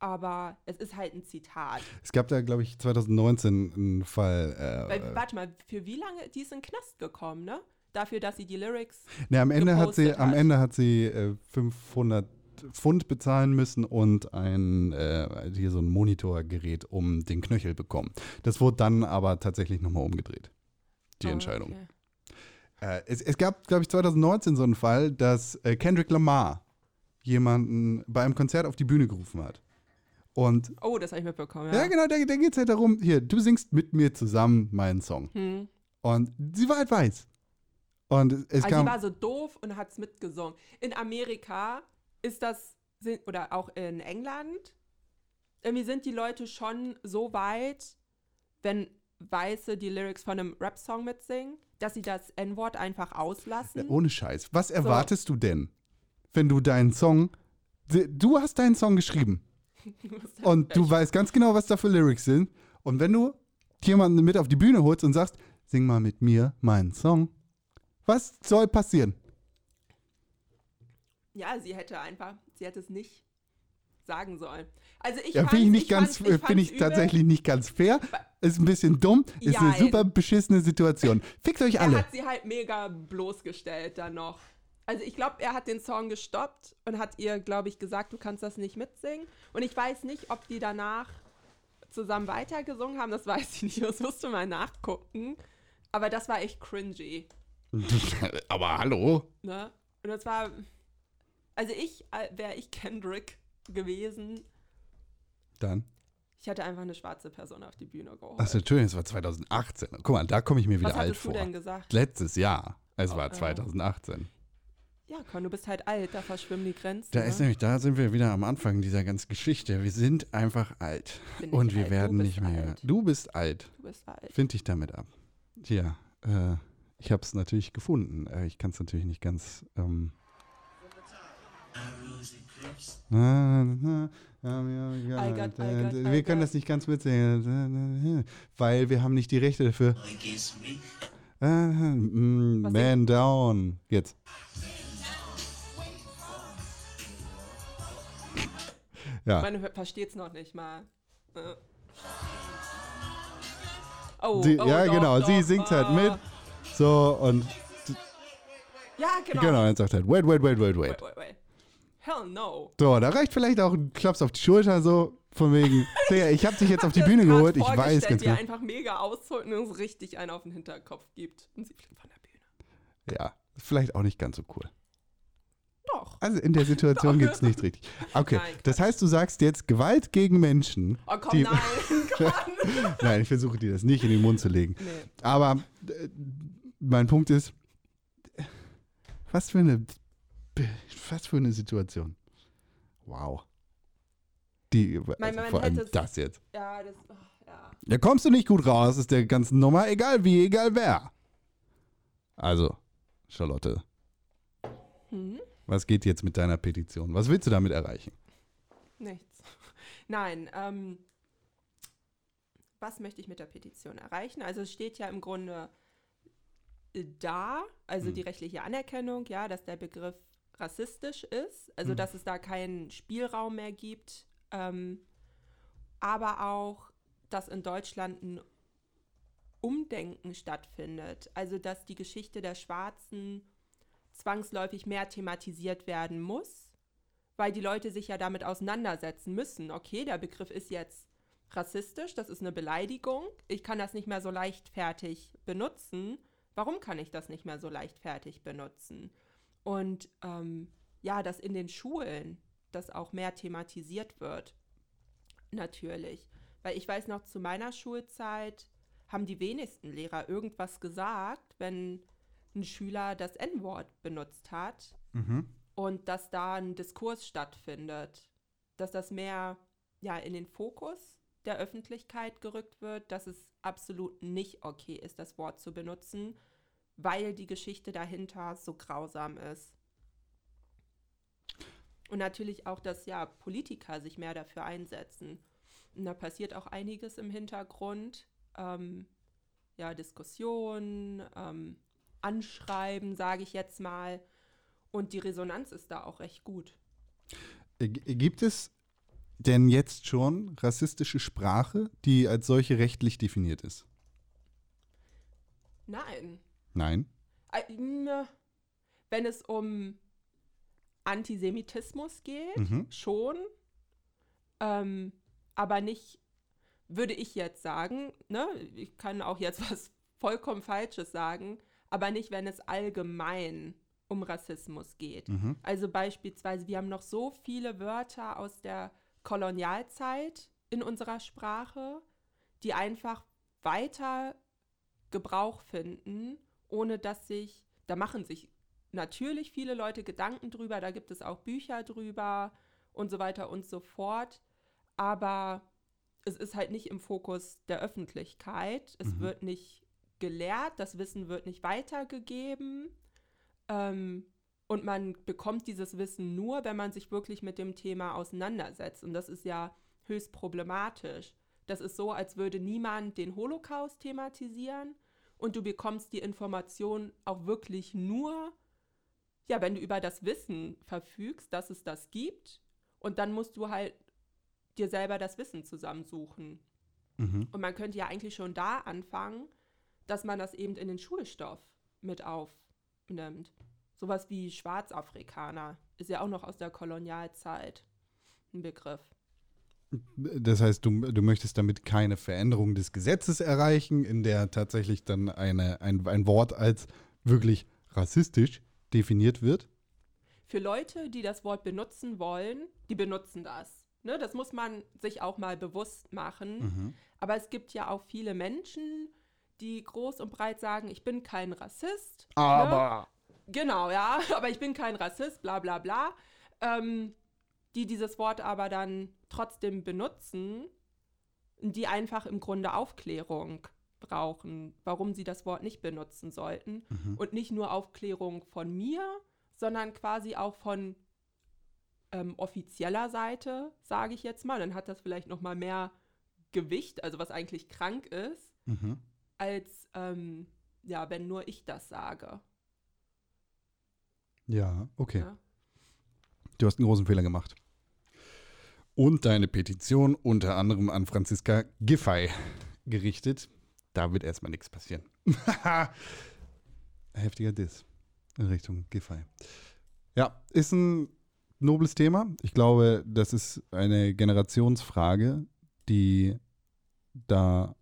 Aber es ist halt ein Zitat. Es gab da, glaube ich, 2019 einen Fall. Äh, Weil, warte mal, für wie lange? Die ist in den Knast gekommen, ne? Dafür, dass sie die Lyrics ne, am, Ende hat sie, gepostet am hat. Ende hat sie äh, 500 Pfund bezahlen müssen und ein, äh, hier so ein Monitorgerät um den Knöchel bekommen. Das wurde dann aber tatsächlich nochmal umgedreht. Die Oh, Entscheidung. okay. Äh, es, es gab, glaube ich, 2019 so einen Fall, dass äh, Kendrick Lamar jemanden bei einem Konzert auf die Bühne gerufen hat. Und Oh, das habe ich mitbekommen, ja, ja. genau, da, da geht es halt darum, hier, du singst mit mir zusammen meinen Song. Hm. Und sie war halt weiß. Und es Also kam. sie war so doof und hat es mitgesungen. In Amerika ist das, oder auch in England, irgendwie sind die Leute schon so weit, wenn Weiße die Lyrics von einem Rap-Song mitsingen, dass sie das N-Wort einfach auslassen. Ja, ohne Scheiß. Was erwartest du denn, wenn du deinen Song. Du hast deinen Song geschrieben. Und du weißt ganz genau, was da für Lyrics sind. Und wenn du jemanden mit auf die Bühne holst und sagst, sing mal mit mir meinen Song, was soll passieren? Ja, sie hätte einfach, sie hätte es nicht sagen sollen. Also ich Ja, finde ich nicht ganz, fand's- finde ich übel. tatsächlich nicht ganz fair. Ist ein bisschen dumm, ist eine Jein. super beschissene Situation. Fickt euch Er alle. hat sie halt mega bloßgestellt dann noch. Also ich glaube, er hat den Song gestoppt und hat ihr, glaube ich, gesagt, du kannst das nicht mitsingen. Und ich weiß nicht, ob die danach zusammen weitergesungen haben, das weiß ich nicht, das musste mal nachgucken. Aber das war echt cringy. Aber hallo? Ne? Und das war, also ich, wäre ich Kendrick gewesen, Dann. ich hätte einfach eine schwarze Person auf die Bühne geholt. Achso, Entschuldigung, es war 2018. Guck mal, da komme ich mir wieder Was alt vor. du denn gesagt? Letztes Jahr. Es Oh, war äh. 2018. Ja, Con, du bist halt alt, da verschwimmen die Grenzen. Da ne? ist nämlich, da sind wir wieder am Anfang dieser ganzen Geschichte. Wir sind einfach alt. Und wir alt, werden nicht mehr. alt. Du bist alt. Du bist alt. Find dich damit ab. Tja, äh, ich habe es natürlich gefunden. Äh, ich kann es natürlich nicht ganz. Ähm, äh, wir können das nicht ganz mitsingen, weil wir haben nicht die Rechte dafür. Äh, Was Man down. Jetzt. Ja. Man versteht es noch nicht mal. Äh. Oh, Sie, oh, ja, doch, genau. doch, Sie singt halt ah. mit. So, und Ja, genau. genau, dann sagt halt, wait, wait, wait, wait, wait. Wait, wait, wait. Hell no. So, da reicht vielleicht auch ein Klaps auf die Schulter, so von wegen, Digga, ich hab dich jetzt auf die Bühne geholt, ich weiß ganz er genau. einfach mega ausholt und uns richtig einen auf den Hinterkopf gibt. Und sie fliegt von der Bühne. Ja, vielleicht auch nicht ganz so cool. Doch. Also in der Situation gibt's nicht richtig. Okay, Nein, das heißt, du sagst jetzt Gewalt gegen Menschen. Oh komm, die, nein. Nein, ich versuche dir das nicht in den Mund zu legen. nee. Aber äh, mein Punkt ist, was für eine, was für eine Situation. Wow. Die, also Mein- man vor allem es- das jetzt. Ja, das. Oh, ja. Da kommst du nicht gut raus, ist der ganzen Nummer, egal wie, egal wer. Also, Charlotte, Hm? was geht jetzt mit deiner Petition? Was willst du damit erreichen? Nichts. Nein, ähm, was möchte ich mit der Petition erreichen? Also es steht ja im Grunde da, also Hm. die rechtliche Anerkennung, ja, dass der Begriff rassistisch ist, also Hm. dass es da keinen Spielraum mehr gibt, ähm, aber auch, dass in Deutschland ein Umdenken stattfindet, also dass die Geschichte der Schwarzen zwangsläufig mehr thematisiert werden muss, weil die Leute sich ja damit auseinandersetzen müssen. Okay, der Begriff ist jetzt rassistisch, das ist eine Beleidigung, ich kann das nicht mehr so leichtfertig benutzen. Warum kann ich das nicht mehr so leichtfertig benutzen? Und ähm, ja, dass in den Schulen das auch mehr thematisiert wird. Natürlich. Weil ich weiß noch, zu meiner Schulzeit haben die wenigsten Lehrer irgendwas gesagt, wenn ein Schüler das N-Wort benutzt hat und dass da ein Diskurs stattfindet, dass das mehr ja in den Fokus der Öffentlichkeit gerückt wird, dass es absolut nicht okay ist, das Wort zu benutzen, weil die Geschichte dahinter so grausam ist. Und natürlich auch, dass ja Politiker sich mehr dafür einsetzen. Und da passiert auch einiges im Hintergrund. Ähm, ja, Diskussionen, ähm, Anschreiben, sage ich jetzt mal. Und die Resonanz ist da auch recht gut. Äh, g- Gibt es denn jetzt schon rassistische Sprache, die als solche rechtlich definiert ist? Nein. Nein. Äh, mh, Wenn es um Antisemitismus geht, Mhm. schon. Ähm, aber nicht, würde ich jetzt sagen, ne? Ich kann auch jetzt was vollkommen Falsches sagen, aber nicht, wenn es allgemein um Rassismus geht. Mhm. Also beispielsweise, wir haben noch so viele Wörter aus der Kolonialzeit in unserer Sprache, die einfach weiter Gebrauch finden, ohne dass sich, da machen sich natürlich viele Leute Gedanken drüber, da gibt es auch Bücher drüber und so weiter und so fort, aber es ist halt nicht im Fokus der Öffentlichkeit, es Mhm. wird nicht gelehrt, das Wissen wird nicht weitergegeben. Ähm, und man bekommt dieses Wissen nur, wenn man sich wirklich mit dem Thema auseinandersetzt und das ist ja höchst problematisch. Das ist so, als würde niemand den Holocaust thematisieren und du bekommst die Information auch wirklich nur, ja, wenn du über das Wissen verfügst, dass es das gibt und dann musst du halt dir selber das Wissen zusammensuchen. Mhm. Und man könnte ja eigentlich schon da anfangen, dass man das eben in den Schulstoff mit aufnimmt. Sowas wie Schwarzafrikaner ist ja auch noch aus der Kolonialzeit ein Begriff. Das heißt, du, du möchtest damit keine Veränderung des Gesetzes erreichen, in der tatsächlich dann eine, ein, ein Wort als wirklich rassistisch definiert wird. Für Leute, die das Wort benutzen wollen, die benutzen das. Ne, das muss man sich auch mal bewusst machen. Mhm. Aber es gibt ja auch viele Menschen, die groß und breit sagen, ich bin kein Rassist. Ne? Genau, ja, aber ich bin kein Rassist, bla bla bla. Ähm, die dieses Wort aber dann trotzdem benutzen, die einfach im Grunde Aufklärung brauchen, warum sie das Wort nicht benutzen sollten. Mhm. Und nicht nur Aufklärung von mir, sondern quasi auch von ähm, offizieller Seite, sage ich jetzt mal. Dann hat das vielleicht noch mal mehr Gewicht, also was eigentlich krank ist, Mhm. als ähm, ja, wenn nur ich das sage. Ja, okay. Ja. Du hast einen großen Fehler gemacht. Und deine Petition unter anderem an Franziska Giffey gerichtet. Da wird erstmal nichts passieren. Heftiger Diss in Richtung Giffey. Ja, ist ein nobles Thema. Ich glaube, das ist eine Generationsfrage, die da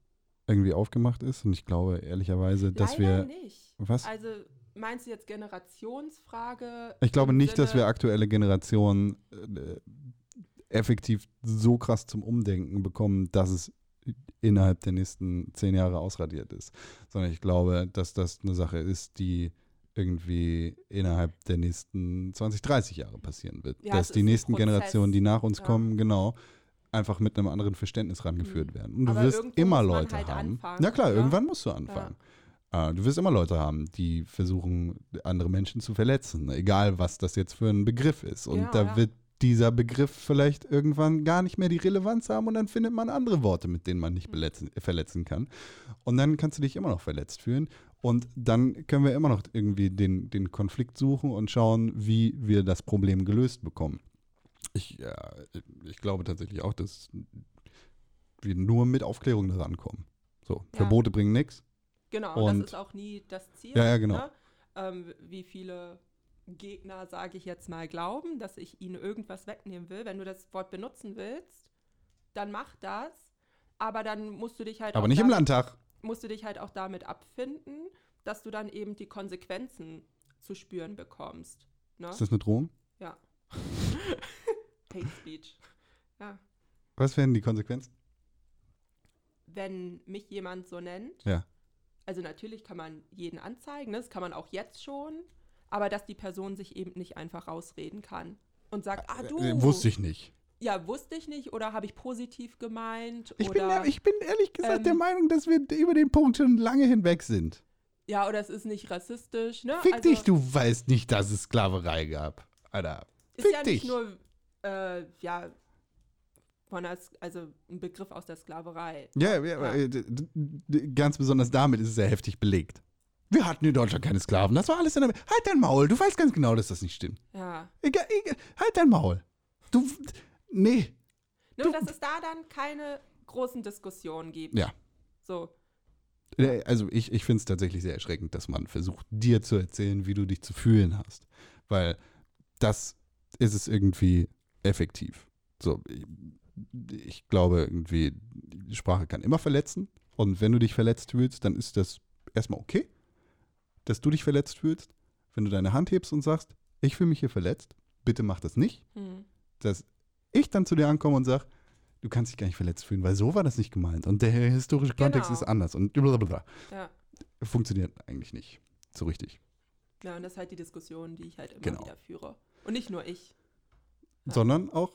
irgendwie aufgemacht ist. Und ich glaube ehrlicherweise, dass Leider wir. nicht. Was? Also meinst du jetzt Generationsfrage? Ich glaube nicht, dass Sinne- wir aktuelle Generationen äh, effektiv so krass zum Umdenken bekommen, dass es innerhalb der nächsten zehn Jahre ausradiert ist. Sondern ich glaube, dass das eine Sache ist, die irgendwie innerhalb der nächsten 20, 30 Jahre passieren wird. Ja, dass die nächsten. Generationen, die nach uns Ja. kommen, genau, einfach mit einem anderen Verständnis rangeführt werden. Und du Aber wirst immer Leute halt haben. anfangen, Ja klar, ja. irgendwann musst du anfangen. Äh, Du wirst immer Leute haben, die versuchen, andere Menschen zu verletzen, egal was das jetzt für ein Begriff ist. Und Ja, da ja. wird dieser Begriff vielleicht irgendwann gar nicht mehr die Relevanz haben und dann findet man andere Worte, mit denen man nicht beletzen, verletzen kann. Und dann kannst du dich immer noch verletzt fühlen. Und dann können wir immer noch irgendwie den, den Konflikt suchen und schauen, wie wir das Problem gelöst bekommen. Ich, ja, ich glaube tatsächlich auch, dass wir nur mit Aufklärung daran kommen. So, Ja. Verbote bringen nichts. Genau, Und- das ist auch nie das Ziel. Ja, ja, genau. Ne? Ähm, wie viele Gegner, sage ich jetzt mal, glauben, dass ich ihnen irgendwas wegnehmen will. Wenn du das Wort benutzen willst, dann mach das. Aber dann musst du dich halt Aber auch nicht im damit, Landtag. musst du dich halt auch damit abfinden, dass du dann eben die Konsequenzen zu spüren bekommst. Ne? Ist das eine Drohung? Ja. Hate Speech. Ja. Was wären die Konsequenzen? Wenn mich jemand so nennt, Ja. Also natürlich kann man jeden anzeigen, ne? das kann man auch jetzt schon, aber dass die Person sich eben nicht einfach rausreden kann und sagt, ah du, Äh, Wusste ich nicht. ja, wusste ich nicht oder habe ich positiv gemeint Ich bin, oder, ja- ich bin ehrlich gesagt ähm, der Meinung, dass wir über den Punkt schon lange hinweg sind. ja, oder es ist nicht rassistisch, ne? Fick also, dich, du weißt nicht, dass es Sklaverei gab. Alter. ist Fick ja dich. nicht nur, äh, ja, von der, S- also ein Begriff aus der Sklaverei. Ja, ja, d- ganz besonders damit ist es sehr heftig belegt. Wir hatten in Deutschland keine Sklaven. Das war alles in der. Halt dein Maul. Du weißt ganz genau, dass das nicht stimmt. Ja. Egal, egal. Halt dein Maul. Du. Nee. Nur, dass es da dann keine großen Diskussionen gibt. Ja. So, Äh, Also ich, ich finde es tatsächlich sehr erschreckend, dass man versucht, dir zu erzählen, wie du dich zu fühlen hast. Weil das ist es irgendwie effektiv. So, ich, glaube irgendwie, die Sprache kann immer verletzen. Und wenn du dich verletzt fühlst, dann ist das erstmal okay, dass du dich verletzt fühlst. Wenn du deine Hand hebst und sagst, ich fühle mich hier verletzt, bitte mach das nicht. hm. Dass ich dann zu dir ankomme und sage, du kannst dich gar nicht verletzt fühlen, weil so war das nicht gemeint. Und der historische Kontext Genau. ist anders. Und blablabla ja. funktioniert eigentlich nicht so richtig. Ja, und das ist halt die Diskussion, die ich halt immer Genau. wieder führe. Und nicht nur ich. Ja. Sondern auch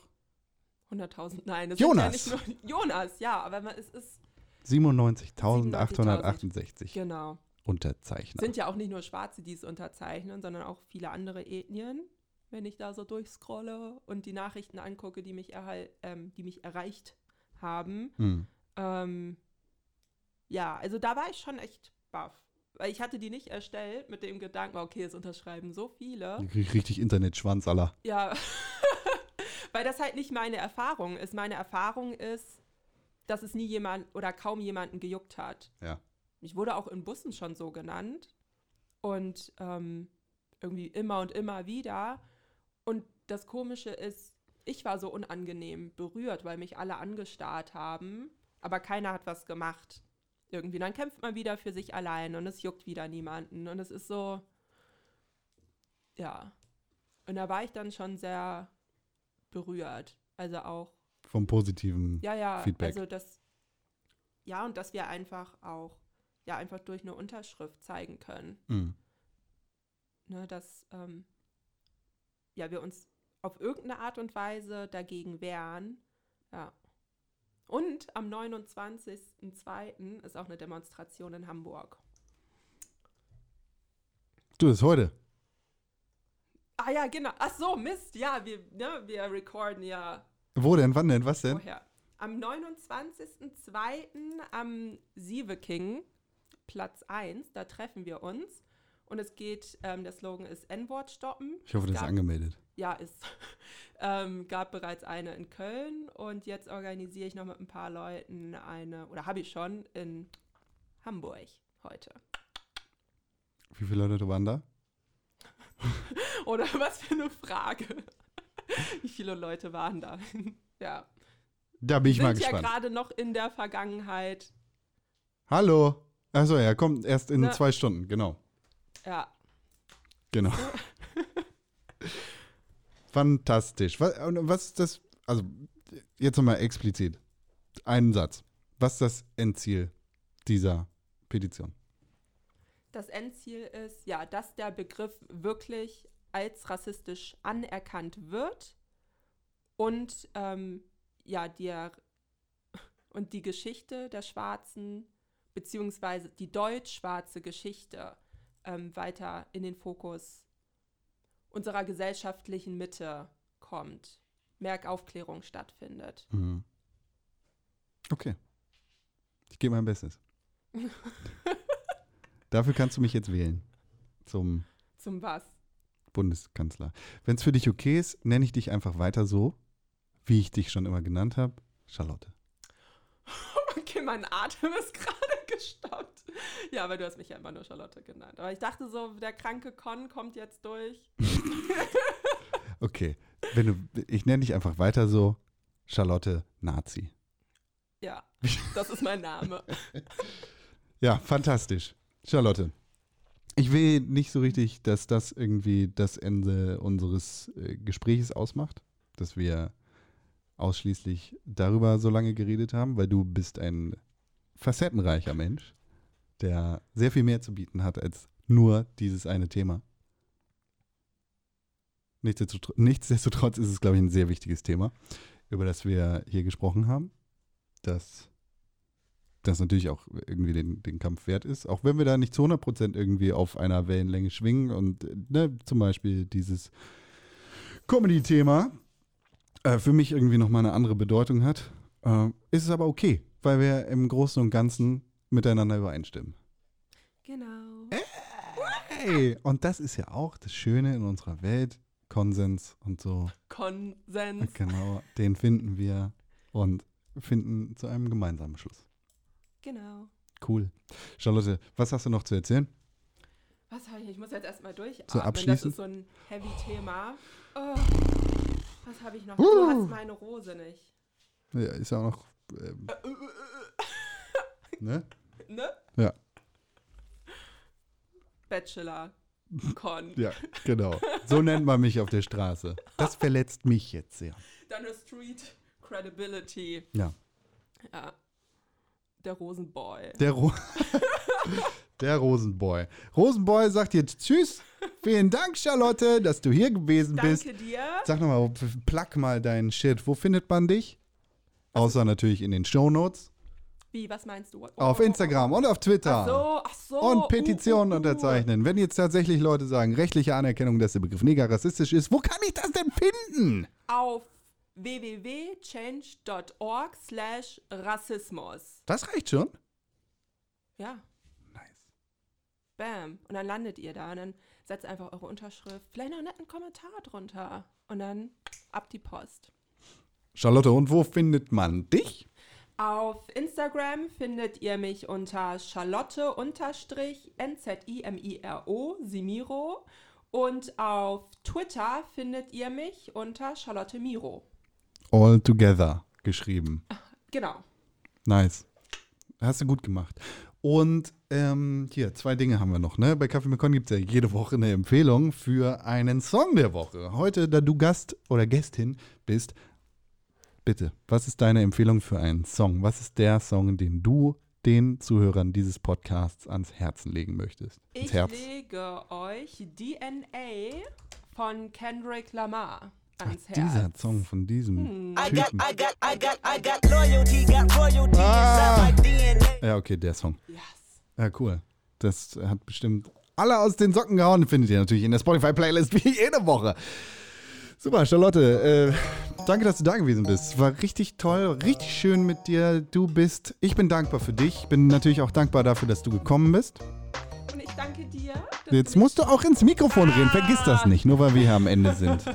100.000, nein. Das Jonas. Sind ja nicht nur, Jonas, ja, aber man, es ist, 97.868 genau. Unterzeichner. Sind ja auch nicht nur Schwarze, die es unterzeichnen, sondern auch viele andere Ethnien. Wenn ich da so durchscrolle und die Nachrichten angucke, die mich, erhal ähm, die mich erreicht haben. Hm. Ähm, ja, also da war ich schon echt baff. Weil ich hatte die nicht erstellt mit dem Gedanken, okay, es unterschreiben so viele. Richtig Internetschwanz aller. Ja, weil das halt nicht meine Erfahrung ist. Meine Erfahrung ist, dass es nie jemand oder kaum jemanden gejuckt hat. Ja. Ich wurde auch in Bussen schon so genannt. Und ähm, irgendwie immer und immer wieder. Und das Komische ist, ich war so unangenehm berührt, weil mich alle angestarrt haben, aber keiner hat was gemacht. Irgendwie. Dann kämpft man wieder für sich allein und es juckt wieder niemanden. Und es ist so, ja. Und da war ich dann schon sehr berührt. Also auch Vom positiven. ja, ja, Feedback. also das, ja, und dass wir einfach auch, ja, einfach durch eine Unterschrift zeigen können, Mhm. ne, dass, ähm, ja, wir uns auf irgendeine Art und Weise dagegen wehren, ja. Und am 29.02. ist auch eine Demonstration in Hamburg. Du, das ist heute. Ah ja, genau. Ach so, Mist. Ja, wir, ne, wir recorden ja Wo denn? Wann denn? Was denn? vorher. Am 29.02. am Sieveking, Platz 1, da treffen wir uns. Und es geht, ähm, der Slogan ist N-Wort stoppen. Ich hoffe, das ist gab- angemeldet. Ja, ist. ähm, gab bereits eine in Köln und jetzt organisiere ich noch mit ein paar Leuten eine, oder habe ich schon, in Hamburg heute. Wie viele Leute waren da? Oder was für eine Frage. Wie viele Leute waren da? ja. Da bin ich Sind mal ja gespannt. gerade noch in der Vergangenheit. Hallo. Achso, er kommt erst in Na. zwei Stunden, genau. Ja, Genau. Fantastisch. Was, und was ist das? Also, jetzt nochmal explizit. Einen Satz. Was ist das Endziel dieser Petition? Das Endziel ist, ja, dass der Begriff wirklich als rassistisch anerkannt wird und ähm, ja, der, und die Geschichte der Schwarzen, beziehungsweise die deutsch-schwarze Geschichte ähm, weiter in den Fokus unserer gesellschaftlichen Mitte kommt, mehr Aufklärung stattfindet. Mhm. Okay. Ich gebe mein Bestes. Dafür kannst du mich jetzt wählen. Zum Zum was? Bundeskanzler. Wenn es für dich okay ist, nenne ich dich einfach weiter so, wie ich dich schon immer genannt habe. Charlotte. Okay, mein Atem ist gerade gestoppt. Ja, aber du hast mich ja immer nur Charlotte genannt. Aber ich dachte so, der kranke Con kommt jetzt durch. Okay. Wenn du, ich nenne dich einfach weiter so. Charlotte Nazi. Ja, das ist mein Name. Ja, fantastisch. Charlotte. Ich will nicht so richtig, dass das irgendwie das Ende unseres äh, Gesprächs ausmacht, dass wir ausschließlich darüber so lange geredet haben, weil du bist ein facettenreicher Mensch, der sehr viel mehr zu bieten hat als nur dieses eine Thema. Nichtsdestotrotz, nichtsdestotrotz ist es, glaube ich, ein sehr wichtiges Thema, über das wir hier gesprochen haben, das das natürlich auch irgendwie den, den Kampf wert ist, auch wenn wir da nicht zu 100% irgendwie auf einer Wellenlänge schwingen und äh, ne, zum Beispiel dieses Comedy-Thema äh, für mich irgendwie nochmal eine andere Bedeutung hat, äh, ist es aber okay, weil wir im Großen und Ganzen miteinander übereinstimmen. Genau. Hey, und das ist ja auch das Schöne in unserer Welt, Konsens und so. Konsens. Genau, den finden wir und finden zu einem gemeinsamen Schluss. Genau. Cool. Charlotte, was hast du noch zu erzählen? Was habe ich? Ich muss jetzt erstmal durchatmen. So, das abschließend? ist so ein Heavy-Thema. Oh, was habe ich noch? Uh. Du hast meine Rose nicht. Ja, ist ja auch noch. Ähm, Äh, äh, äh, ne? ne? Ja. Bachelor. Con. Ja, genau. So nennt man mich auf der Straße. Das verletzt mich jetzt sehr. Deine Street Credibility. Ja. Ja. Der Rosenboy. Der, Ro der Rosenboy. Rosenboy sagt jetzt Tschüss. Vielen Dank, Charlotte, dass du hier gewesen bist. Danke dir. Sag nochmal, plug mal deinen Shit. Wo findet man dich? Außer natürlich in den Shownotes. Wie, was meinst du? Oh, Auf oh, oh, Instagram und auf Twitter. Ach so, ach so. Und Petitionen uh, uh, uh. unterzeichnen. Wenn jetzt tatsächlich Leute sagen, rechtliche Anerkennung, dass der Begriff Neger rassistisch ist, wo kann ich das denn finden? Auf www.change.org slash Rassismus. Das reicht schon. Ja, Nice. bam. Und dann landet ihr da und dann setzt einfach eure Unterschrift, vielleicht noch einen netten Kommentar drunter. Und dann ab die Post. Charlotte, und wo findet man dich? Auf Instagram findet ihr mich unter Charlotte-NZIMIRO, Simiro. Und auf Twitter findet ihr mich unter Charlotte Miro. All Together geschrieben. Genau. Nice. Hast du gut gemacht. Und ähm, hier, zwei Dinge haben wir noch. Ne? Bei Kaffee mit Con gibt es ja jede Woche eine Empfehlung für einen Song der Woche. Heute, da du Gast oder Gästin bist, bitte, was ist deine Empfehlung für einen Song? Was ist der Song, den du den Zuhörern dieses Podcasts ans Herzen legen möchtest? Ins Ich Herz. lege euch DNA von Kendrick Lamar Ach, ans Herz. dieser Song von diesem Hm. I got, Typen. I got, I got, I got loyalty, got royalty Ah. inside my DNA. Ja, okay, der Song. Yes. Ja, cool. Das hat bestimmt alle aus den Socken gehauen. Findet ihr natürlich in der Spotify-Playlist wie jede Woche. Super, Charlotte. Äh, danke, dass du da gewesen bist. War richtig toll, richtig schön mit dir. Du bist, ich bin dankbar für dich. Bin natürlich auch dankbar dafür, dass du gekommen bist. Und ich danke dir. dass Jetzt musst du auch ins Mikrofon reden. Vergiss das nicht, nur weil wir hier am Ende sind.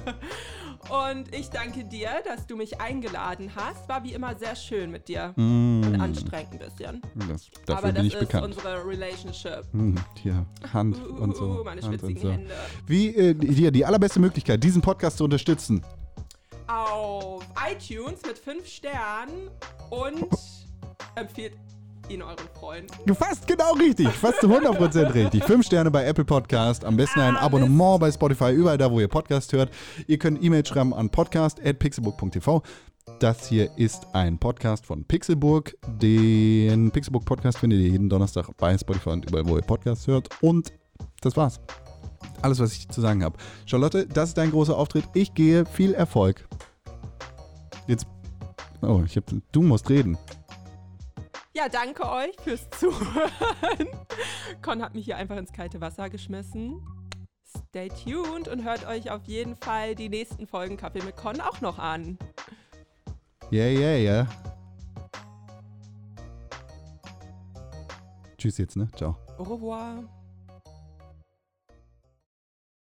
Und ich danke dir, dass du mich eingeladen hast. War wie immer sehr schön mit dir. Mm, Und anstrengend ein bisschen. das, dafür Aber bin das ich ist bekannt. unsere Relationship. Hm, hier, Hand Uh, uh, und so. uh, meine Hand schwitzigen so. Hände. Wie, äh, die, die allerbeste Möglichkeit, diesen Podcast zu unterstützen, Auf iTunes mit 5 Sternen und empfiehlt ihn euren Freunden. Fast genau richtig, fast zu 100% richtig. Fünf Sterne bei Apple Podcast, am besten ein Ah, Abonnement bei Spotify, überall da, wo ihr Podcast hört. Ihr könnt E-Mail schreiben an podcast.pixelburg.tv. Das hier ist ein Podcast von Pixelburg. Den Pixelburg Podcast findet ihr jeden Donnerstag bei Spotify und überall, wo ihr Podcasts hört. Und das war's. Alles, was ich zu sagen habe. Charlotte, das ist dein großer Auftritt. Ich gehe. Viel Erfolg. Jetzt. Oh, ich hab, du musst reden. Ja, danke euch fürs Zuhören. Con hat mich hier einfach ins kalte Wasser geschmissen. Stay tuned und hört euch auf jeden Fall die nächsten Folgen Kaffee mit Con auch noch an. Yeah, yeah, yeah. Tschüss jetzt, ne? Ciao. Au revoir.